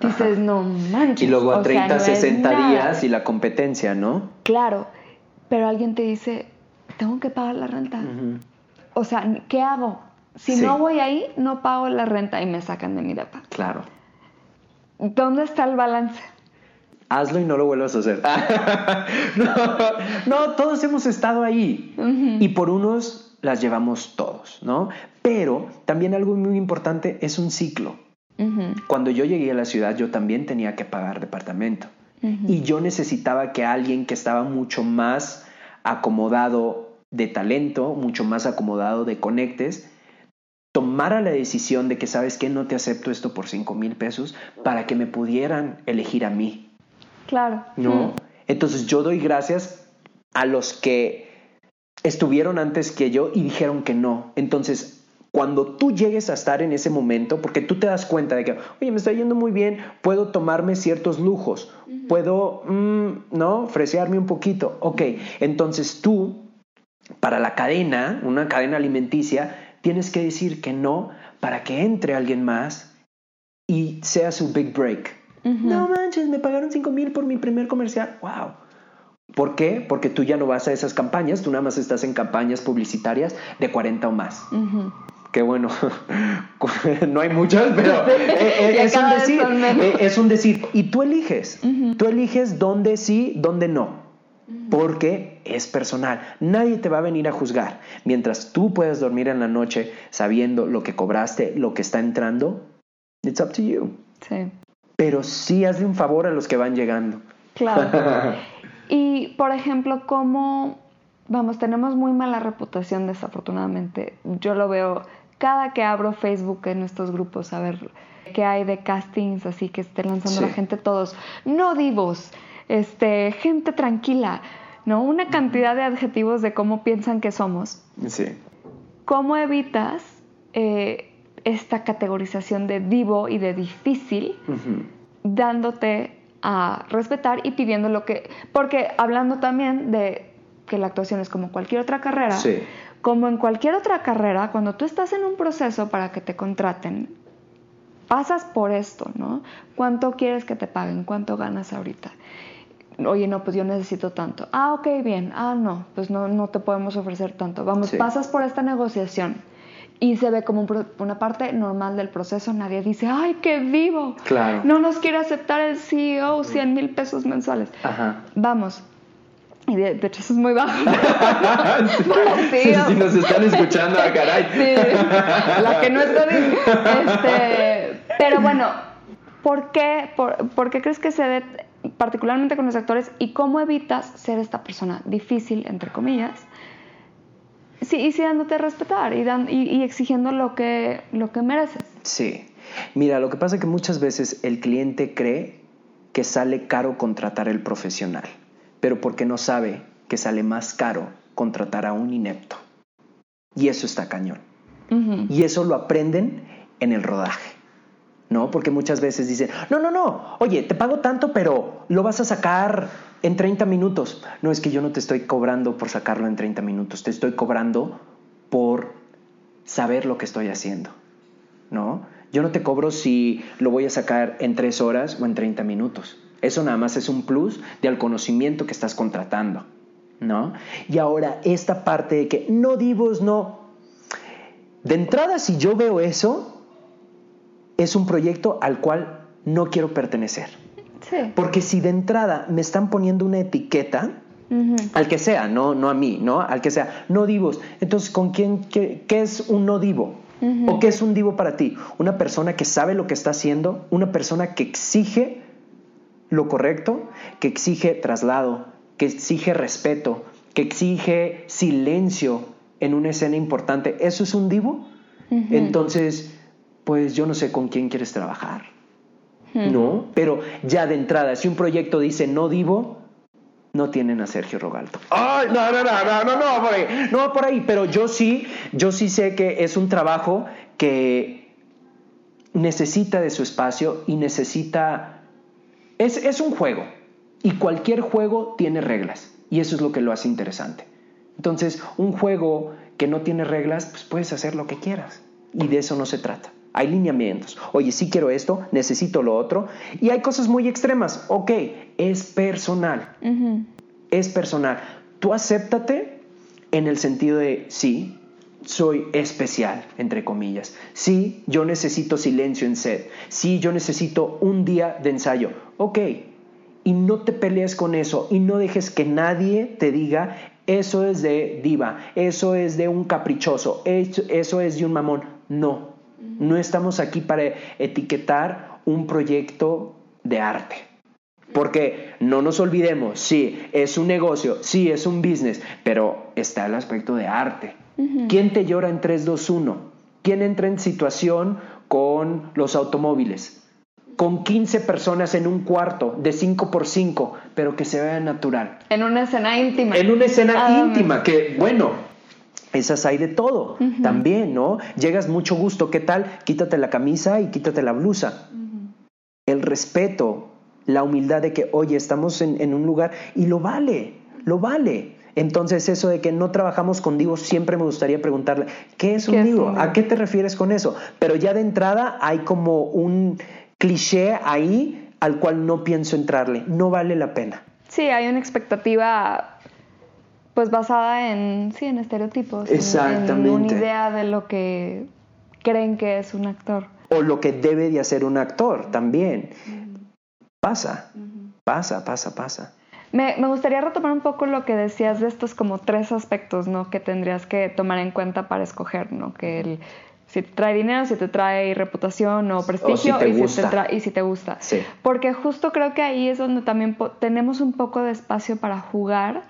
Dices, no manches. Y luego a 30, 60 días y la competencia, ¿no? Claro, pero alguien te dice, tengo que pagar la renta. O sea, ¿qué hago? Si no voy ahí, no pago la renta y me sacan de mi depa. Claro. ¿Dónde está el balance? hazlo y no lo vuelvas a hacer. no, todos hemos estado ahí y por unos las llevamos todos, ¿no? Pero también algo muy importante es un ciclo. Cuando yo llegué a la ciudad yo también tenía que pagar departamento y yo necesitaba que alguien que estaba mucho más acomodado de talento, mucho más acomodado de conectes, tomara la decisión de que sabes que no te acepto esto por 5 mil pesos para que me pudieran elegir a mí. Claro. ¿No? Entonces yo doy gracias a los que estuvieron antes que yo y dijeron que no. Entonces, cuando tú llegues a estar en ese momento, porque tú te das cuenta de que, oye, me está yendo muy bien, puedo tomarme ciertos lujos, puedo, mm, ¿no? Fresearme un poquito. Ok, entonces tú, para la cadena, una cadena alimenticia, tienes que decir que no para que entre alguien más y sea su big break. No manches, me pagaron 5 mil por mi primer comercial. ¡Wow! ¿Por qué? Porque tú ya no vas a esas campañas, tú nada más estás en campañas publicitarias de 40 o más. Qué bueno, no hay muchas, pero eh, eh, es, un decir, eh, es un decir. Y tú eliges, tú eliges dónde sí, dónde no porque es personal. Nadie te va a venir a juzgar. Mientras tú puedas dormir en la noche sabiendo lo que cobraste, lo que está entrando, it's up to you. Sí pero sí hazle un favor a los que van llegando. Claro. y, por ejemplo, ¿cómo, vamos, tenemos muy mala reputación desafortunadamente. Yo lo veo cada que abro Facebook en estos grupos, a ver qué hay de castings, así que esté lanzando la gente todos, no divos, este, gente tranquila, ¿no? Una cantidad de adjetivos de cómo piensan que somos. Sí. ¿Cómo evitas eh, esta categorización de divo y de difícil, dándote a respetar y pidiendo lo que... Porque hablando también de que la actuación es como cualquier otra carrera, como en cualquier otra carrera, cuando tú estás en un proceso para que te contraten, pasas por esto, ¿no? ¿Cuánto quieres que te paguen? ¿Cuánto ganas ahorita? Oye, no, pues yo necesito tanto. Ah, ok, bien. Ah, no, pues no, no te podemos ofrecer tanto. Vamos, pasas por esta negociación y se ve como una parte normal del proceso. Nadie dice, ¡ay, qué vivo! Claro. No nos quiere aceptar el CEO 100 mil pesos mensuales. Ajá. Vamos. Y de, hecho eso es muy bajo. sí, si nos están escuchando, a ah, caray. Sí, la que no es este, Pero bueno, ¿por qué, por, ¿por qué crees que se dé particularmente con los actores y cómo evitas ser esta persona difícil, entre comillas, Sí, y sí dándote a respetar y, y, exigiendo lo que, lo que mereces. Sí. Mira, lo que pasa es que muchas veces el cliente cree que sale caro contratar el profesional, pero porque no sabe que sale más caro contratar a un inepto. Y eso está cañón. Y eso lo aprenden en el rodaje. ¿no? Porque muchas veces dicen, no, no, no, oye, te pago tanto, pero lo vas a sacar en 30 minutos. No es que yo no te estoy cobrando por sacarlo en 30 minutos, te estoy cobrando por saber lo que estoy haciendo, ¿no? Yo no te cobro si lo voy a sacar en 3 horas o en 30 minutos. Eso nada más es un plus del conocimiento que estás contratando, ¿no? Y ahora esta parte de que no divos, no. De entrada, si yo veo eso, es un proyecto al cual no quiero pertenecer. Porque si de entrada me están poniendo una etiqueta, al que sea, no, no a mí, ¿no? Al que sea, no divos. Entonces, ¿con quién, qué, es un no divo? ¿O qué es un divo para ti? Una persona que sabe lo que está haciendo, una persona que exige lo correcto, que exige traslado, que exige respeto, que exige silencio en una escena importante. ¿Eso es un divo? Entonces, pues yo no sé con quién quieres trabajar. ¿No? Pero ya de entrada, si un proyecto dice no divo, no tienen a Sergio Rogalto. Ay, no, no, no, no, no, no, por ahí. No, por ahí, pero yo sí, yo sí sé que es un trabajo que necesita de su espacio y necesita... Es, es un juego y cualquier juego tiene reglas y eso es lo que lo hace interesante. Entonces, un juego que no tiene reglas, pues puedes hacer lo que quieras y de eso no se trata hay lineamientos. Oye, sí quiero esto, necesito lo otro. Y hay cosas muy extremas. Ok, es personal. Es personal. Tú acéptate en el sentido de, sí, soy especial, entre comillas. Sí, yo necesito silencio en set. Sí, yo necesito un día de ensayo. Ok. Y no te pelees con eso y no dejes que nadie te diga eso es de diva, eso es de un caprichoso, eso es de un mamón. No, no estamos aquí para etiquetar un proyecto de arte. Porque no nos olvidemos, sí, es un negocio, sí, es un business, pero está el aspecto de arte. ¿Quién te llora en 3, 2, 1? ¿Quién entra en situación con los automóviles? Con 15 personas en un cuarto de 5 por 5, pero que se vea natural. En una escena íntima. En una escena ah, íntima, que bueno, esas hay de todo también, ¿no? Llegas mucho gusto, ¿qué tal? Quítate la camisa y quítate la blusa. El respeto, la humildad de que, oye, estamos en, un lugar y lo vale, lo vale. Entonces eso de que no trabajamos con divos, siempre me gustaría preguntarle, ¿qué es un divo? ¿A qué te refieres con eso? Pero ya de entrada hay como un cliché ahí al cual no pienso entrarle, no vale la pena. Sí, hay una expectativa pues basada en, sí, en estereotipos. Exactamente. En, una idea de lo que creen que es un actor. O lo que debe de hacer un actor también. Pasa, pasa, pasa, pasa. Me, me, gustaría retomar un poco lo que decías de estos como tres aspectos, ¿no? Que tendrías que tomar en cuenta para escoger, ¿no? Que el, si te trae dinero, si te trae reputación o prestigio y, Si te y si te gusta. Sí. Porque justo creo que ahí es donde también tenemos un poco de espacio para jugar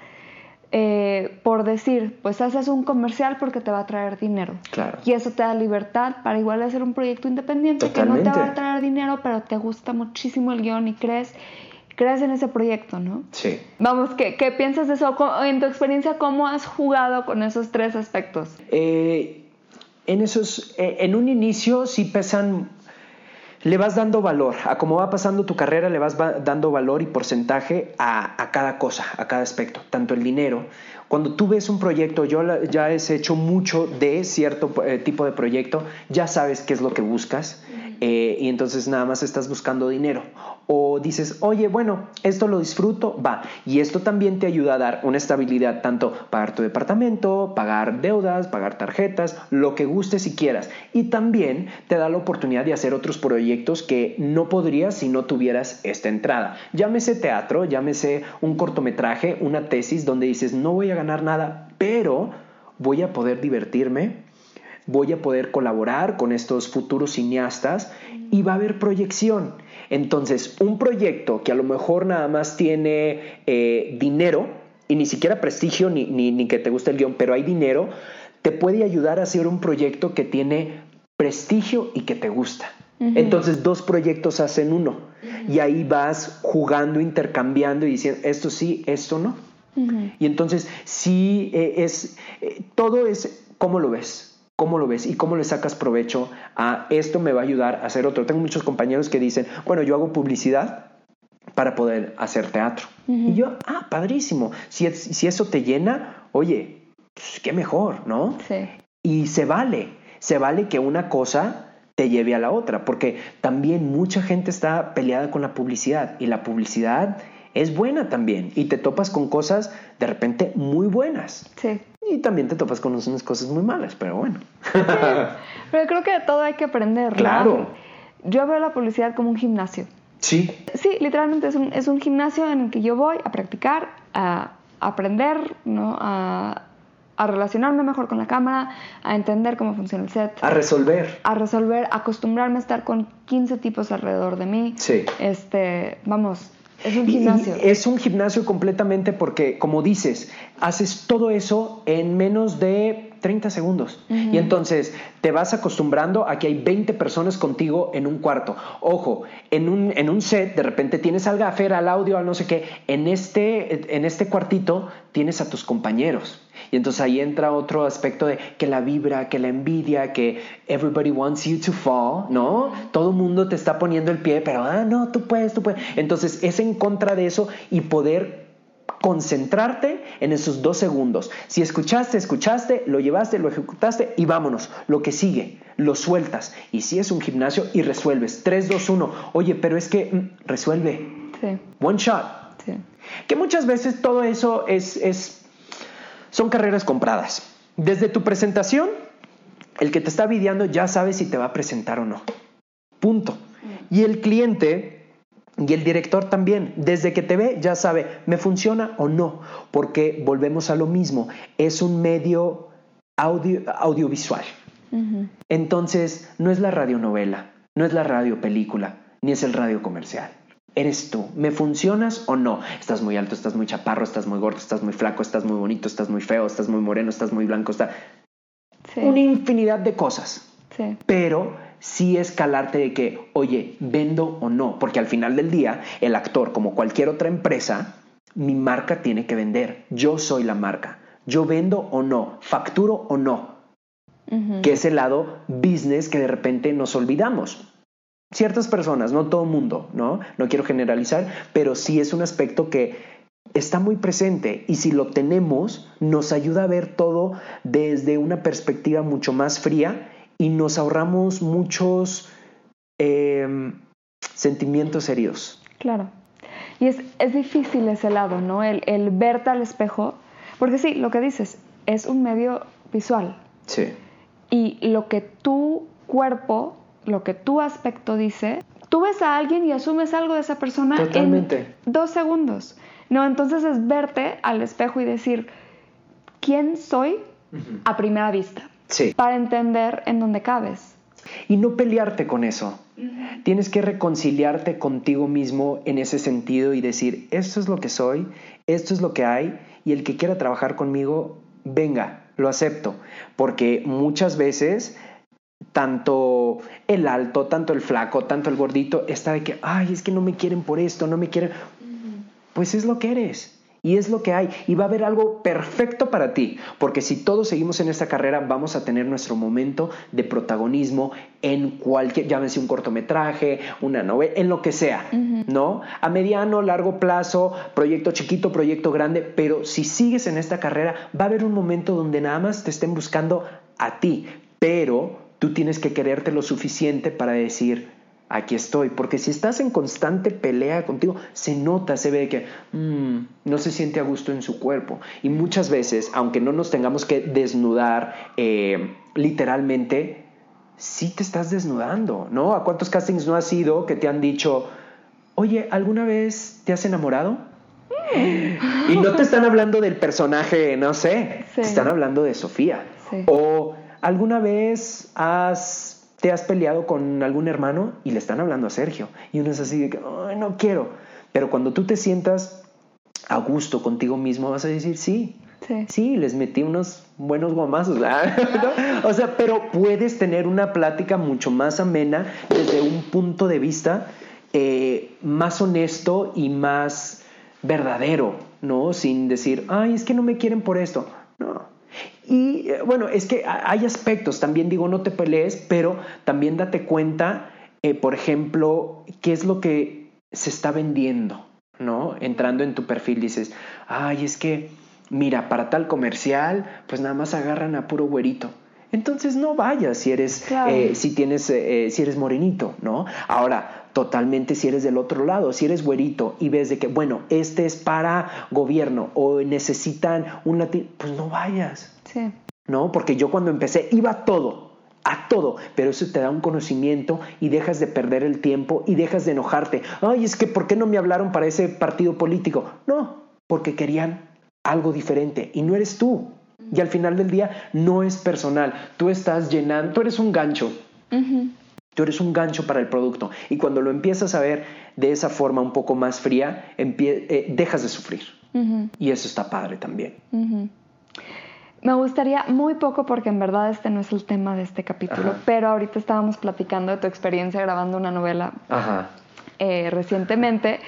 eh, por decir, pues haces un comercial porque te va a traer dinero. Claro. Y eso te da libertad para igual hacer un proyecto independiente que no te va a traer dinero, pero te gusta muchísimo el guion y crees, crees en ese proyecto, ¿no? Sí. Vamos, ¿qué, qué piensas de eso? En tu experiencia, ¿cómo has jugado con esos tres aspectos? Eh, en esos, eh, en un inicio sí pesan le vas dando valor, a cómo va pasando tu carrera, le vas dando valor y porcentaje a, cada cosa, a cada aspecto, tanto el dinero. Cuando tú ves un proyecto, yo ya he hecho mucho de cierto eh, tipo de proyecto, ya sabes qué es lo que buscas eh, y entonces nada más estás buscando dinero. O dices, oye, bueno, esto lo disfruto, va. Y esto también te ayuda a dar una estabilidad, tanto pagar tu departamento, pagar deudas, pagar tarjetas, lo que gustes y quieras. Y también te da la oportunidad de hacer otros proyectos que no podrías si no tuvieras esta entrada. Llámese teatro, llámese un cortometraje, una tesis donde dices, no voy a ganar nada, pero voy a poder divertirme, voy a poder colaborar con estos futuros cineastas y va a haber proyección. Entonces, un proyecto que a lo mejor nada más tiene eh, dinero y ni siquiera prestigio ni, ni, que te guste el guion, pero hay dinero, te puede ayudar a hacer un proyecto que tiene prestigio y que te gusta. Entonces dos proyectos hacen uno y ahí vas jugando, intercambiando y diciendo esto sí, esto no. Y entonces sí eh, es, eh, todo es cómo lo ves. ¿Cómo lo ves y cómo le sacas provecho a esto me va a ayudar a hacer otro? Tengo muchos compañeros que dicen, bueno, yo hago publicidad para poder hacer teatro. Y yo, ah, padrísimo. Si, si eso te llena, oye, pues, qué mejor, ¿no? Sí. Y se vale, se vale que una cosa te lleve a la otra, porque también mucha gente está peleada con la publicidad y la publicidad es buena también y te topas con cosas de repente muy buenas. Sí. Y también te topas con unas cosas muy malas, pero bueno. Pero creo que de todo hay que aprender. Claro. Yo veo la publicidad como un gimnasio. Sí. Sí, literalmente es un, es un gimnasio en el que yo voy a practicar, a aprender, ¿no? A, a relacionarme mejor con la cámara, a entender cómo funciona el set. A resolver. A resolver, acostumbrarme a estar con 15 tipos alrededor de mí. Sí. Este, vamos, es un gimnasio. es un gimnasio completamente porque, como dices, haces todo eso en menos de 30 segundos. Y entonces te vas acostumbrando a que hay 20 personas contigo en un cuarto. Ojo, en un, en un set de repente tienes al gafer, al audio, al no sé qué. En este, en este cuartito tienes a tus compañeros. Y entonces ahí entra otro aspecto de que la vibra, que la envidia, que everybody wants you to fall, ¿no? Todo el mundo te está poniendo el pie, pero, ah, no, tú puedes, tú puedes. Entonces es en contra de eso y poder concentrarte en esos dos segundos. Si escuchaste, escuchaste, lo llevaste, lo ejecutaste y vámonos. Lo que sigue, lo sueltas. Y si es un gimnasio y resuelves. 3, 2, 1. Oye, pero es que mm, resuelve. Sí. One shot. Sí. Que muchas veces todo eso es, es son carreras compradas. Desde tu presentación, el que te está videando ya sabe si te va a presentar o no. Punto. Y el cliente y el director también, desde que te ve, ya sabe, ¿me funciona o no? Porque volvemos a lo mismo, es un medio audiovisual. Entonces, no es la radionovela, no es la radio película, ni es el radio comercial eres tú. ¿Me funcionas o no? Estás muy alto, estás muy chaparro, estás muy gordo, estás muy flaco, estás muy bonito, estás muy feo, estás muy moreno, estás muy blanco, está una infinidad de cosas. Sí. Pero sí escalarte de que, oye, vendo o no, porque al final del día, el actor, como cualquier otra empresa, mi marca tiene que vender. Yo soy la marca. Yo vendo o no, facturo o no. Que es el lado business que de repente nos olvidamos ciertas personas, no todo el mundo, ¿no? No quiero generalizar, pero sí es un aspecto que está muy presente y si lo tenemos nos ayuda a ver todo desde una perspectiva mucho más fría y nos ahorramos muchos em, sentimientos heridos. Claro. Y es, es, difícil ese lado, ¿no? El, el verte al espejo, porque sí, lo que dices, es un medio visual. Sí. Y lo que tu cuerpo lo que tu aspecto dice, tú ves a alguien y asumes algo de esa persona en dos segundos. No, entonces es verte al espejo y decir, ¿quién soy a primera vista? Sí. Para entender en dónde cabes. Y no pelearte con eso. Tienes que reconciliarte contigo mismo en ese sentido y decir, esto es lo que soy, esto es lo que hay, y el que quiera trabajar conmigo, venga, lo acepto. Porque muchas veces tanto el alto, tanto el flaco, tanto el gordito, está de que, ay, es que no me quieren por esto, no me quieren. Pues es lo que eres. Y es lo que hay. Y va a haber algo perfecto para ti. Porque si todos seguimos en esta carrera, vamos a tener nuestro momento de protagonismo en cualquier, llámese un cortometraje, una novela, en lo que sea, ¿no? A mediano, largo plazo, proyecto chiquito, proyecto grande. Pero si sigues en esta carrera, va a haber un momento donde nada más te estén buscando a ti. Pero tú tienes que quererte lo suficiente para decir, aquí estoy. Porque si estás en constante pelea contigo, se nota, se ve que mm, no se siente a gusto en su cuerpo. Y muchas veces, aunque no nos tengamos que desnudar eh, literalmente, sí te estás desnudando, ¿no? ¿A cuántos castings no has ido que te han dicho, oye, ¿alguna vez te has enamorado? Y no te están hablando del personaje, no sé, te están hablando de Sofía. O alguna vez has te has peleado con algún hermano y le están hablando a Sergio. Y uno es así de que, no quiero. Pero cuando tú te sientas a gusto contigo mismo, vas a decir, sí, sí, les metí unos buenos guamazos. o sea, pero puedes tener una plática mucho más amena desde un punto de vista eh, más honesto y más verdadero, ¿no? Sin decir, ay, es que no me quieren por esto. No, y eh, bueno, es que hay aspectos, también digo, no te pelees, pero también date cuenta, eh, por ejemplo, qué es lo que se está vendiendo, ¿no? Entrando en tu perfil dices, ay, es que, mira, para tal comercial, pues nada más agarran a puro güerito. Entonces no vayas si eres, eh, si tienes, si eres morenito, ¿no? Ahora, totalmente si eres del otro lado, si eres güerito y ves de que, bueno, este es para gobierno o necesitan un pues no vayas. Sí. ¿No? Porque yo cuando empecé iba a todo, a todo, pero eso te da un conocimiento y dejas de perder el tiempo y dejas de enojarte. Ay, es que ¿por qué no me hablaron para ese partido político? No, porque querían algo diferente y no eres tú. Y al final del día no es personal, tú estás llenando, tú eres un gancho. Tú eres un gancho para el producto. Y cuando lo empiezas a ver de esa forma un poco más fría, eh, dejas de sufrir. Y eso está padre también. Me gustaría muy poco, porque en verdad este no es el tema de este capítulo, pero ahorita estábamos platicando de tu experiencia grabando una novela eh, recientemente.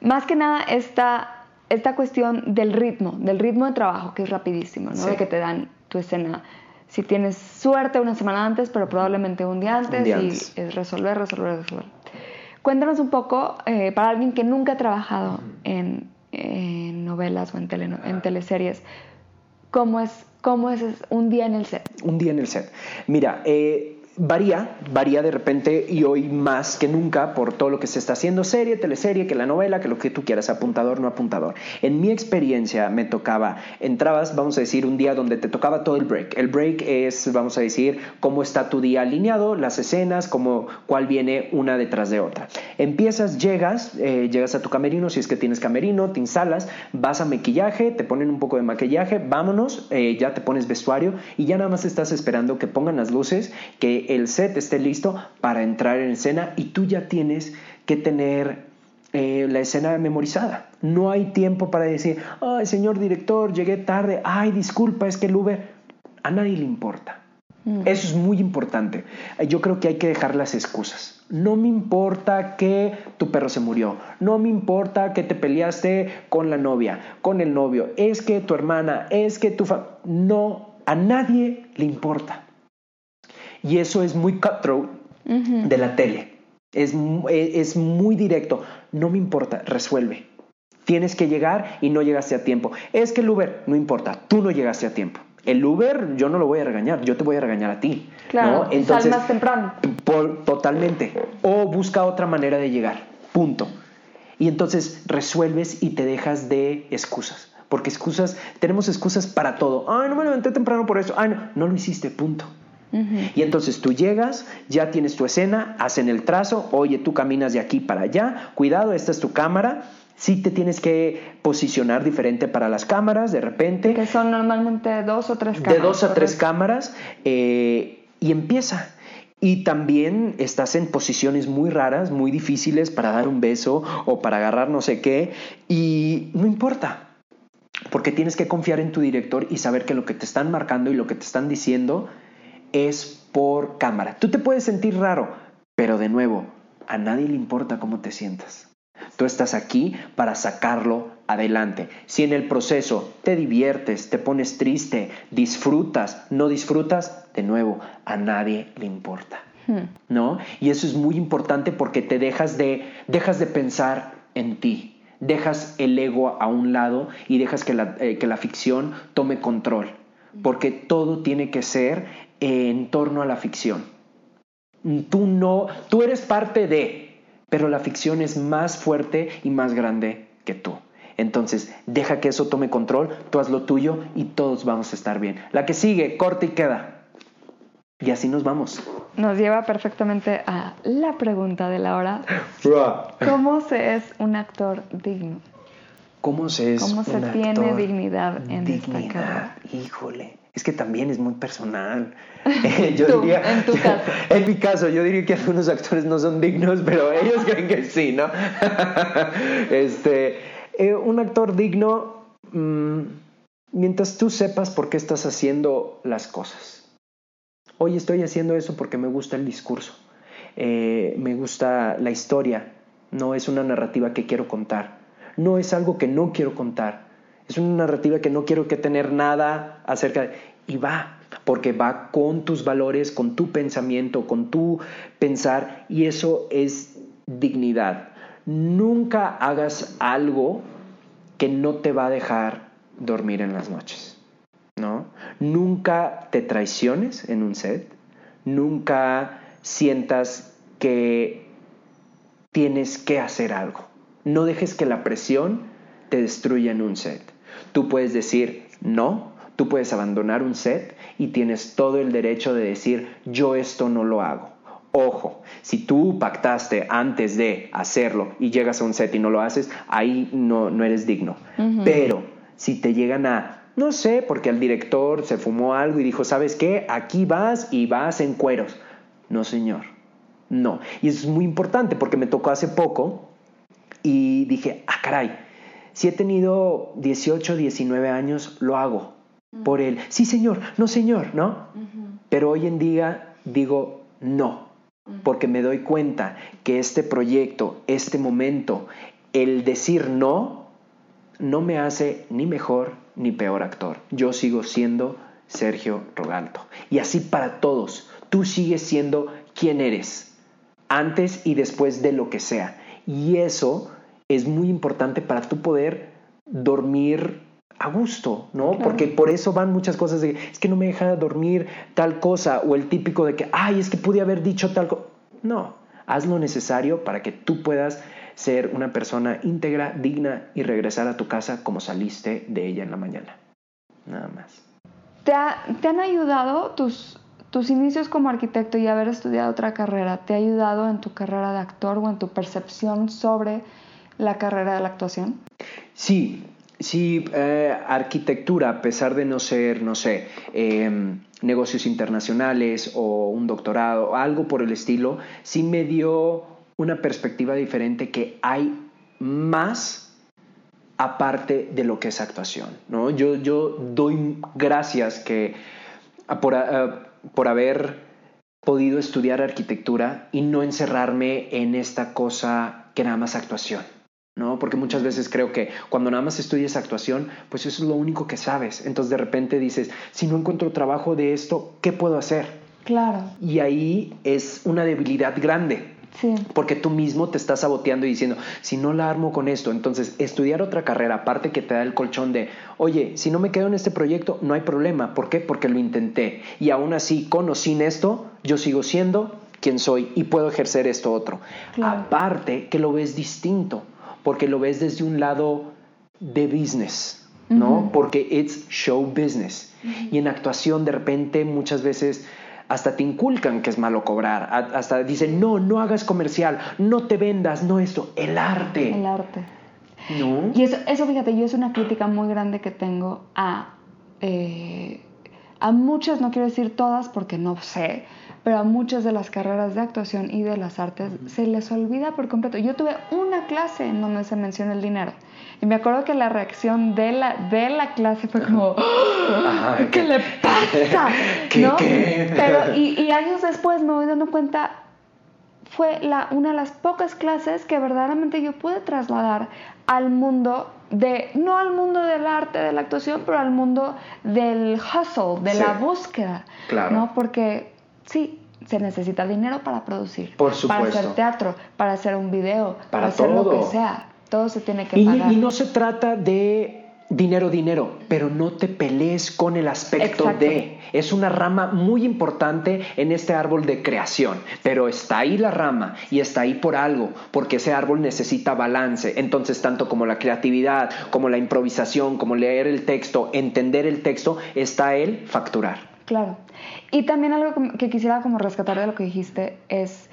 Más que nada esta, esta cuestión del ritmo, del ritmo de trabajo, que es rapidísimo, ¿no? De que te dan tu escena si tienes suerte una semana antes, pero probablemente un día antes, y es resolver, resolver, resolver. Cuéntanos un poco, eh, para alguien que nunca ha trabajado en, novelas o en, en teleseries, ¿cómo es, ¿cómo es un día en el set? Un día en el set. Mira, eh, varía, varía de repente y hoy más que nunca por todo lo que se está haciendo, serie, teleserie, que la novela, que lo que tú quieras, apuntador, no apuntador. En mi experiencia me tocaba, entrabas, vamos a decir, un día donde te tocaba todo el break. El break es, vamos a decir, cómo está tu día alineado, las escenas, cómo, cuál viene una detrás de otra. Empiezas, llegas, eh, llegas a tu camerino, si es que tienes camerino, te instalas, vas a maquillaje, te ponen un poco de maquillaje, vámonos, eh, ya te pones vestuario y ya nada más estás esperando que pongan las luces, que el set esté listo para entrar en escena y tú ya tienes que tener eh, la escena memorizada. No hay tiempo para decir, ay, señor director, llegué tarde, ay, disculpa, es que el Uber, a nadie le importa. Mm. Eso es muy importante. Yo creo que hay que dejar las excusas. No me importa que tu perro se murió. No me importa que te peleaste con la novia, con el novio. Es que tu hermana, es que tu familia. No, a nadie le importa. Y eso es muy cutthroat de la tele. Es, es muy directo. No me importa, resuelve. Tienes que llegar y no llegaste a tiempo. Es que el Uber, no importa, tú no llegaste a tiempo. El Uber yo no lo voy a regañar, yo te voy a regañar a ti. Claro, Entonces, sal más temprano. totalmente. O busca otra manera de llegar. Punto. Y entonces resuelves y te dejas de excusas. Porque excusas, tenemos excusas para todo. Ay, no me levanté temprano por eso. Ay, no, no lo hiciste, punto. Y entonces tú llegas, ya tienes tu escena, hacen el trazo, oye, tú caminas de aquí para allá, cuidado, esta es tu cámara. Sí te tienes que posicionar diferente para las cámaras de repente. Que son normalmente dos o tres cámaras. De dos a tres cámaras eh, y empieza. Y también estás en posiciones muy raras, muy difíciles para dar un beso o para agarrar no sé qué. Y no importa, porque tienes que confiar en tu director y saber que lo que te están marcando y lo que te están diciendo es por cámara. Tú te puedes sentir raro, pero de nuevo, a nadie le importa cómo te sientas. Tú estás aquí para sacarlo adelante. Si en el proceso te diviertes, te pones triste, disfrutas, no disfrutas, de nuevo, a nadie le importa. Hmm. ¿No? Y eso es muy importante porque te dejas de, dejas de pensar en ti, dejas el ego a un lado y dejas que la, eh, que la ficción tome control. Porque todo tiene que ser en torno a la ficción. Tú no, tú eres parte de, pero la ficción es más fuerte y más grande que tú. Entonces, deja que eso tome control, tú haz lo tuyo y todos vamos a estar bien. La que sigue, corta y queda. Y así nos vamos. Nos lleva perfectamente a la pregunta de la hora. ¿Cómo se es un actor digno? ¿Cómo se es ¿Cómo se tiene dignidad en esta carrera? Híjole, es que también es muy personal. yo diría, en tu caso. En mi caso, yo diría que algunos actores no son dignos, pero ellos creen que sí, ¿no? este, eh, un actor digno, mm, mientras tú sepas por qué estás haciendo las cosas. Hoy estoy haciendo eso porque me gusta el discurso, eh, me gusta la historia, no es una narrativa que quiero contar, no es algo que no quiero contar, es una narrativa que no quiero que tener nada acerca de... Y va, porque va con tus valores, con tu pensamiento, con tu pensar, y eso es dignidad. Nunca hagas algo que no te va a dejar dormir en las noches, ¿no? Nunca te traiciones en un set, nunca sientas que tienes que hacer algo. No dejes que la presión te destruya en un set. Tú puedes decir no, tú puedes abandonar un set y tienes todo el derecho de decir yo esto no lo hago. Ojo, si tú pactaste antes de hacerlo y llegas a un set y no lo haces, ahí no, no eres digno. Pero si te llegan a, no sé, porque el director se fumó algo y dijo, ¿sabes qué? Aquí vas y vas en cueros. No, señor. No. Y eso es muy importante porque me tocó hace poco y dije, ah, caray, si he tenido 18, 19 años, lo hago por él. Sí, señor, no, señor, ¿no? Pero hoy en día digo, no porque me doy cuenta que este proyecto, este momento, el decir no, no me hace ni mejor ni peor actor. Yo sigo siendo Sergio Rogalto. Y así para todos, tú sigues siendo quien eres, antes y después de lo que sea. Y eso es muy importante para tú poder dormir a gusto, ¿no? Porque por eso van muchas cosas de, es que no me deja dormir tal cosa, o el típico de que, ay, es que pude haber dicho tal cosa. No, haz lo necesario para que tú puedas ser una persona íntegra, digna y regresar a tu casa como saliste de ella en la mañana. Nada más. ¿Te, te han ayudado tus, tus inicios como arquitecto y haber estudiado otra carrera? ¿Te ha ayudado en tu carrera de actor o en tu percepción sobre la carrera de la actuación? Sí, Sí, eh, arquitectura, a pesar de no ser, no sé, em, negocios internacionales o un doctorado, algo por el estilo, sí me dio una perspectiva diferente que hay más aparte de lo que es actuación. ¿no? Yo, yo doy gracias que, por, por haber podido estudiar arquitectura y no encerrarme en esta cosa que nada más actuación. ¿no? Porque muchas veces creo que cuando nada más estudias actuación, pues eso es lo único que sabes. Entonces de repente dices, si no encuentro trabajo de esto, ¿qué puedo hacer? Claro. Y ahí es una debilidad grande. Sí. Porque tú mismo te estás saboteando y diciendo, si no la armo con esto, entonces estudiar otra carrera, aparte que te da el colchón de, oye, si no me quedo en este proyecto, no hay problema. ¿Por qué? Porque lo intenté. Y aún así, con o sin esto, yo sigo siendo quien soy y puedo ejercer esto otro. Aparte que lo ves distinto porque lo ves desde un lado de business, ¿no? Porque it's show business. Y en actuación de repente muchas veces hasta te inculcan que es malo cobrar, hasta dicen, no, no hagas comercial, no te vendas, no esto, el arte. El arte. ¿No? Y eso, eso fíjate, yo es una crítica muy grande que tengo a, eh, a muchas, no quiero decir todas porque no sé, pero a muchas de las carreras de actuación y de las artes se les olvida por completo. Yo tuve una clase en donde se menciona el dinero y me acuerdo que la reacción de la, de la clase fue como, ¿qué, le pasa? ¿No? Pero, y, y, años después me voy dando cuenta, fue la, una de las pocas clases que verdaderamente yo pude trasladar al mundo de, no al mundo del arte, de la actuación, pero al mundo del hustle, de la búsqueda. Claro. ¿no? Porque Sí, se necesita dinero para producir. Por supuesto. Para hacer teatro, para hacer un video, para, hacer lo que sea. Todo se tiene que y, pagar. Y no se trata de dinero, dinero, pero no te pelees con el aspecto de. Es una rama muy importante en este árbol de creación, pero está ahí la rama y está ahí por algo, porque ese árbol necesita balance. Entonces, tanto como la creatividad, como la improvisación, como leer el texto, entender el texto, está el facturar. Claro. Y también algo que quisiera como rescatar de lo que dijiste es,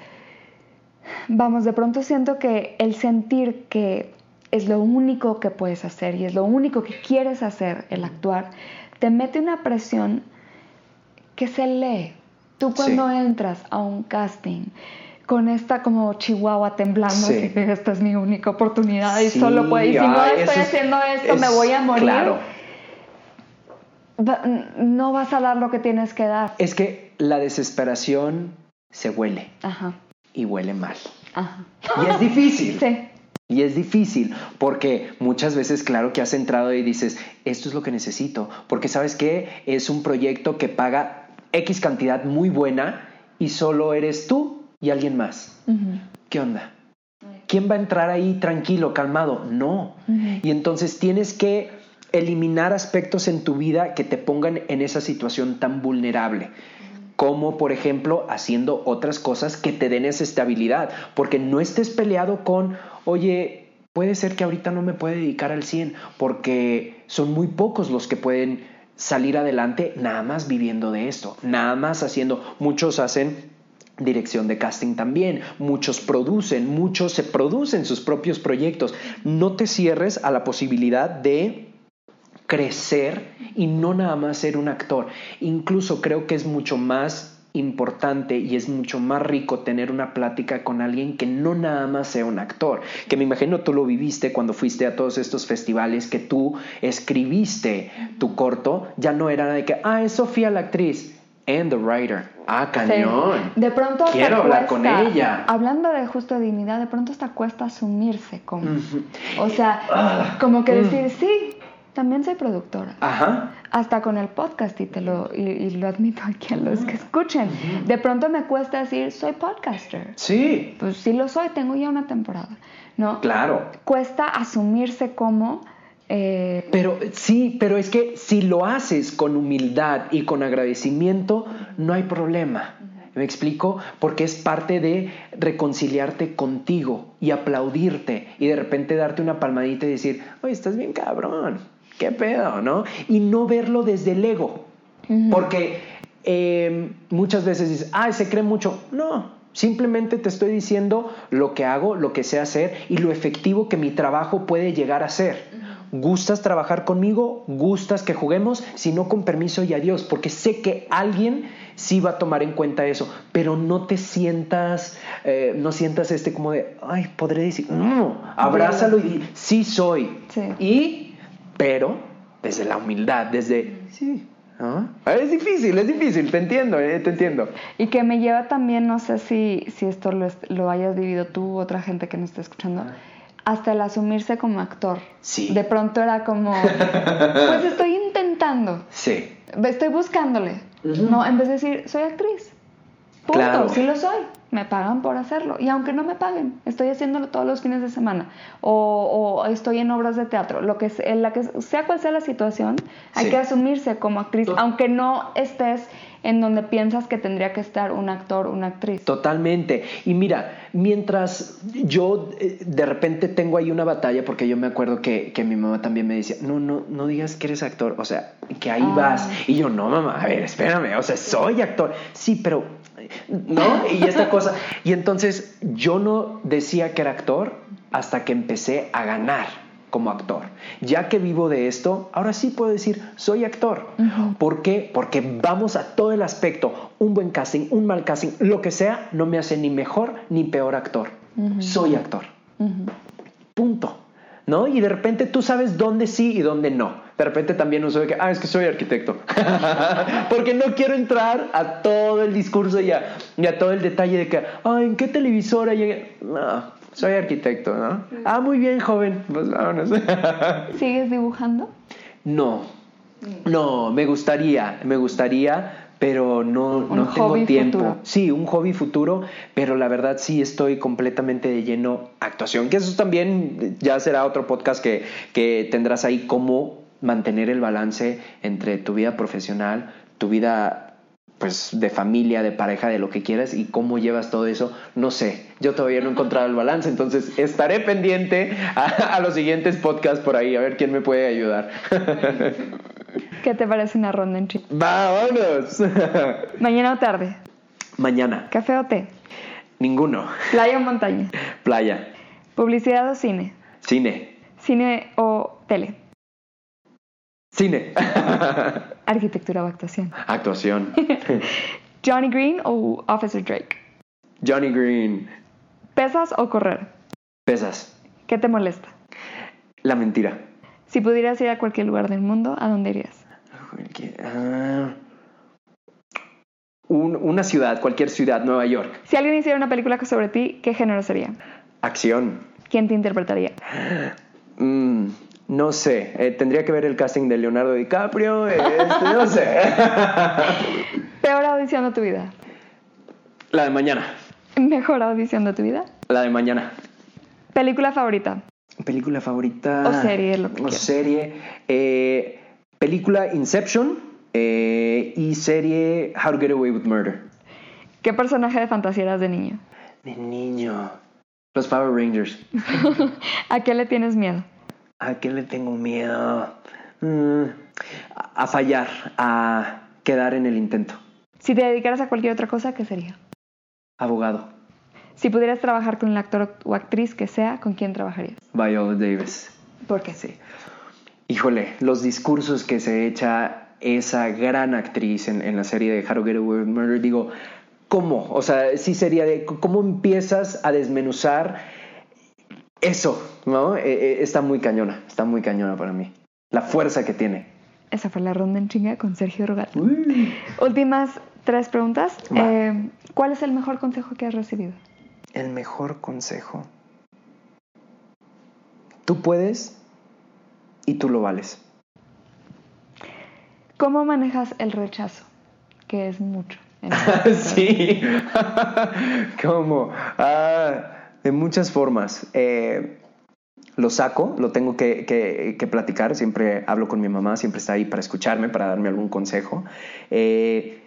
vamos, de pronto siento que el sentir que es lo único que puedes hacer y es lo único que quieres hacer, el actuar, te mete una presión que se lee. Tú cuando entras a un casting con esta como chihuahua temblando, sí. esta es mi única oportunidad y solo puedo, y si no estoy haciendo esto, me voy a morir. Claro. No vas a dar lo que tienes que dar. Es que la desesperación se huele. Ajá. Y huele mal. Ajá. Y es difícil. Sí. Y es difícil porque muchas veces, claro que has entrado y dices, esto es lo que necesito, porque sabes que es un proyecto que paga X cantidad muy buena y solo eres tú y alguien más. ¿Qué onda? ¿Quién va a entrar ahí tranquilo, calmado? No. Y entonces tienes que eliminar aspectos en tu vida que te pongan en esa situación tan vulnerable como por ejemplo haciendo otras cosas que te den esa estabilidad, porque no estés peleado con, oye, puede ser que ahorita no me pueda dedicar al 100, porque son muy pocos los que pueden salir adelante nada más viviendo de esto, nada más haciendo, muchos hacen dirección de casting también, muchos producen, muchos se producen sus propios proyectos. No te cierres a la posibilidad de crecer y no nada más ser un actor. Incluso creo que es mucho más importante y es mucho más rico tener una plática con alguien que no nada más sea un actor, que me imagino tú lo viviste cuando fuiste a todos estos festivales, que tú escribiste tu corto, ya no era de que, ah, es Sofía la actriz, and the writer. Ah, cañón. De pronto quiero hablar con ella. Hablando de justo dignidad, de pronto hasta cuesta asumirse como, o sea, ah, como que mm. decir sí, también soy productora. Ajá. Hasta con el podcast y te lo, y, lo admito aquí a los que escuchen. De pronto me cuesta decir, soy podcaster. Sí. Pues sí lo soy, tengo ya una temporada. ¿No? Claro. Cuesta asumirse como... Eh, pero sí, pero es que si lo haces con humildad y con agradecimiento, no hay problema. ¿Me explico? Porque es parte de reconciliarte contigo y aplaudirte y de repente darte una palmadita y decir, oye, estás bien cabrón. ¿Qué pedo, no? Y no verlo desde el ego. Porque em, muchas veces dices, ah, se cree mucho. No, simplemente te estoy diciendo lo que hago, lo que sé hacer y lo efectivo que mi trabajo puede llegar a ser. ¿Gustas trabajar conmigo? ¿Gustas que juguemos? Si no, con permiso y adiós, porque sé que alguien sí va a tomar en cuenta eso, pero no te sientas, eh, no sientas este como de, ay, podré decir, no, abrázalo y di, sí soy. Y pero desde la humildad, desde, sí, Es difícil, es difícil, te entiendo, eh, te entiendo. Y que me lleva también, no sé si, si esto lo, hayas vivido tú u otra gente que nos está escuchando, hasta el asumirse como actor. Sí. De pronto era como, pues estoy intentando. Sí. Estoy buscándole. No, en vez de decir, soy actriz. Punto, claro. sí lo soy me pagan por hacerlo. Y aunque no me paguen, estoy haciéndolo todos los fines de semana. O, estoy en obras de teatro. Lo que, en la que sea cual sea la situación, hay que asumirse como actriz, aunque no estés en donde piensas que tendría que estar un actor, una actriz. Totalmente. Y mira, mientras yo eh, de repente tengo ahí una batalla, porque yo me acuerdo que, mi mamá también me decía, no, no, no digas que eres actor, o sea, que ahí ah. vas. Y yo, no, mamá, a ver, espérame, o sea, soy actor. Sí, pero ¿no? Y esta cosa. Y entonces yo no decía que era actor hasta que empecé a ganar como actor. Ya que vivo de esto, ahora sí puedo decir, soy actor. ¿Por qué? Porque vamos a todo el aspecto. Un buen casting, un mal casting, lo que sea, no me hace ni mejor ni peor actor. Soy actor. Punto. ¿No? Y de repente tú sabes dónde sí y dónde no de repente también uso de que, ah, es que soy arquitecto. Porque no quiero entrar a todo el discurso y a, todo el detalle de que, ah, ¿en qué televisora llegué? No, soy arquitecto, ¿no? Ah, muy bien, joven. Pues vámonos. ¿Sigues dibujando? No, no, me gustaría, me gustaría, pero no, no tengo tiempo. Sí, un hobby futuro, pero la verdad sí estoy completamente de lleno actuación, que eso también ya será otro podcast que, que tendrás ahí como mantener el balance entre tu vida profesional, tu vida pues de familia, de pareja, de lo que quieras y cómo llevas todo eso, no sé. Yo todavía no he encontrado el balance, entonces estaré pendiente a, los siguientes podcasts por ahí, a ver quién me puede ayudar. ¿Qué te parece una ronda en chip? ¡Vámonos! ¿Mañana o tarde? Mañana. ¿Café o té? Ninguno. ¿Playa o montaña? Playa. ¿Publicidad o cine? Cine. ¿Cine o tele? Cine. Arquitectura o actuación. Actuación. Johnny Green o Officer Drake. Johnny Green. ¿Pesas o correr? Pesas. ¿Qué te molesta? La mentira. Si pudieras ir a cualquier lugar del mundo, ¿a dónde irías? Ah, una ciudad, cualquier ciudad, Nueva York. Si alguien hiciera una película sobre ti, ¿qué género sería? Acción. ¿Quién te interpretaría? Mm, no sé, eh, tendría que ver el casting de Leonardo DiCaprio, este, no sé. ¿Peor audición de tu vida? La de mañana. ¿Mejor audición de tu vida? La de mañana. ¿Película favorita? Película favorita. O serie, lo que O serie. Eh, película Inception eh, y serie How to Get Away with Murder. ¿Qué personaje de fantasía eras de niño? De niño. Los Power Rangers. ¿A qué le tienes miedo? ¿A qué le tengo miedo? Mm, a fallar, a quedar en el intento. Si te dedicaras a cualquier otra cosa, ¿qué sería? Abogado. Si pudieras trabajar con el actor o actriz que sea, ¿con quién trabajarías? Viola Davis. ¿Por qué? Sí. Híjole, los discursos que se echa esa gran actriz en, la serie de How to Get Away with Murder, digo, ¿cómo? O sea, sí sería de cómo empiezas a desmenuzar eso, ¿no? Eh, eh, está muy cañona, está muy cañona para mí. La fuerza que tiene. Esa fue la ronda en chinga con Sergio Rogal. Últimas tres preguntas. Eh, ¿Cuál es el mejor consejo que has recibido? El mejor consejo. Tú puedes y tú lo vales. ¿Cómo manejas el rechazo? Que es mucho. sí. ¿Cómo? Ah de muchas formas. Eh, lo saco, lo tengo que, platicar, siempre hablo con mi mamá, siempre está ahí para escucharme, para darme algún consejo. Eh,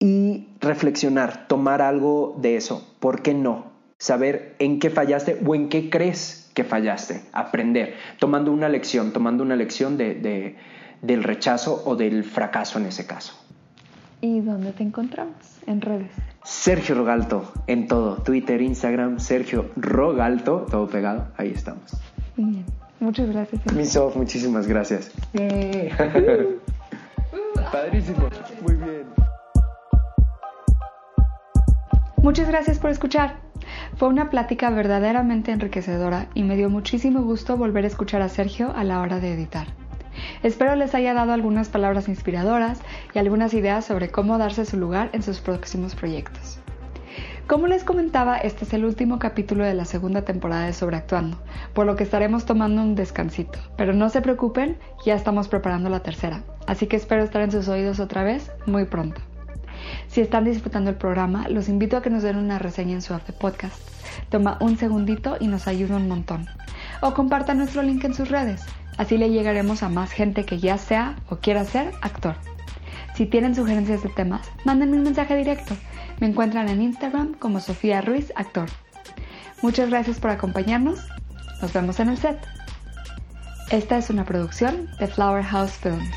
y reflexionar, tomar algo de eso. ¿Por qué no? Saber en qué fallaste o en qué crees que fallaste. Aprender, tomando una lección, tomando una lección de, del rechazo o del fracaso en ese caso. ¿Y dónde te encontramos? En redes. Sergio Rogalto en todo, Twitter, Instagram, Sergio Rogalto, todo pegado, ahí estamos. Muy bien, muchas gracias. Misof, muchísimas gracias. Padrísimo, muy bien. Muchas gracias por escuchar. Fue una plática verdaderamente enriquecedora y me dio muchísimo gusto volver a escuchar a Sergio a la hora de editar. Espero les haya dado algunas palabras inspiradoras y algunas ideas sobre cómo darse su lugar en sus próximos proyectos. Como les comentaba, este es el último capítulo de la segunda temporada de Sobreactuando, por lo que estaremos tomando un descansito. Pero no se preocupen, ya estamos preparando la tercera, así que espero estar en sus oídos otra vez muy pronto. Si están disfrutando el programa, los invito a que nos den una reseña en su app de podcast. Toma un segundito y nos ayuda un montón. O compartan nuestro link en sus redes. Así le llegaremos a más gente que ya sea o quiera ser actor. Si tienen sugerencias de temas, mándenme un mensaje directo. Me encuentran en Instagram como Sofía Ruiz Actor. Muchas gracias por acompañarnos. Nos vemos en el set. Esta es una producción de Flower House Films.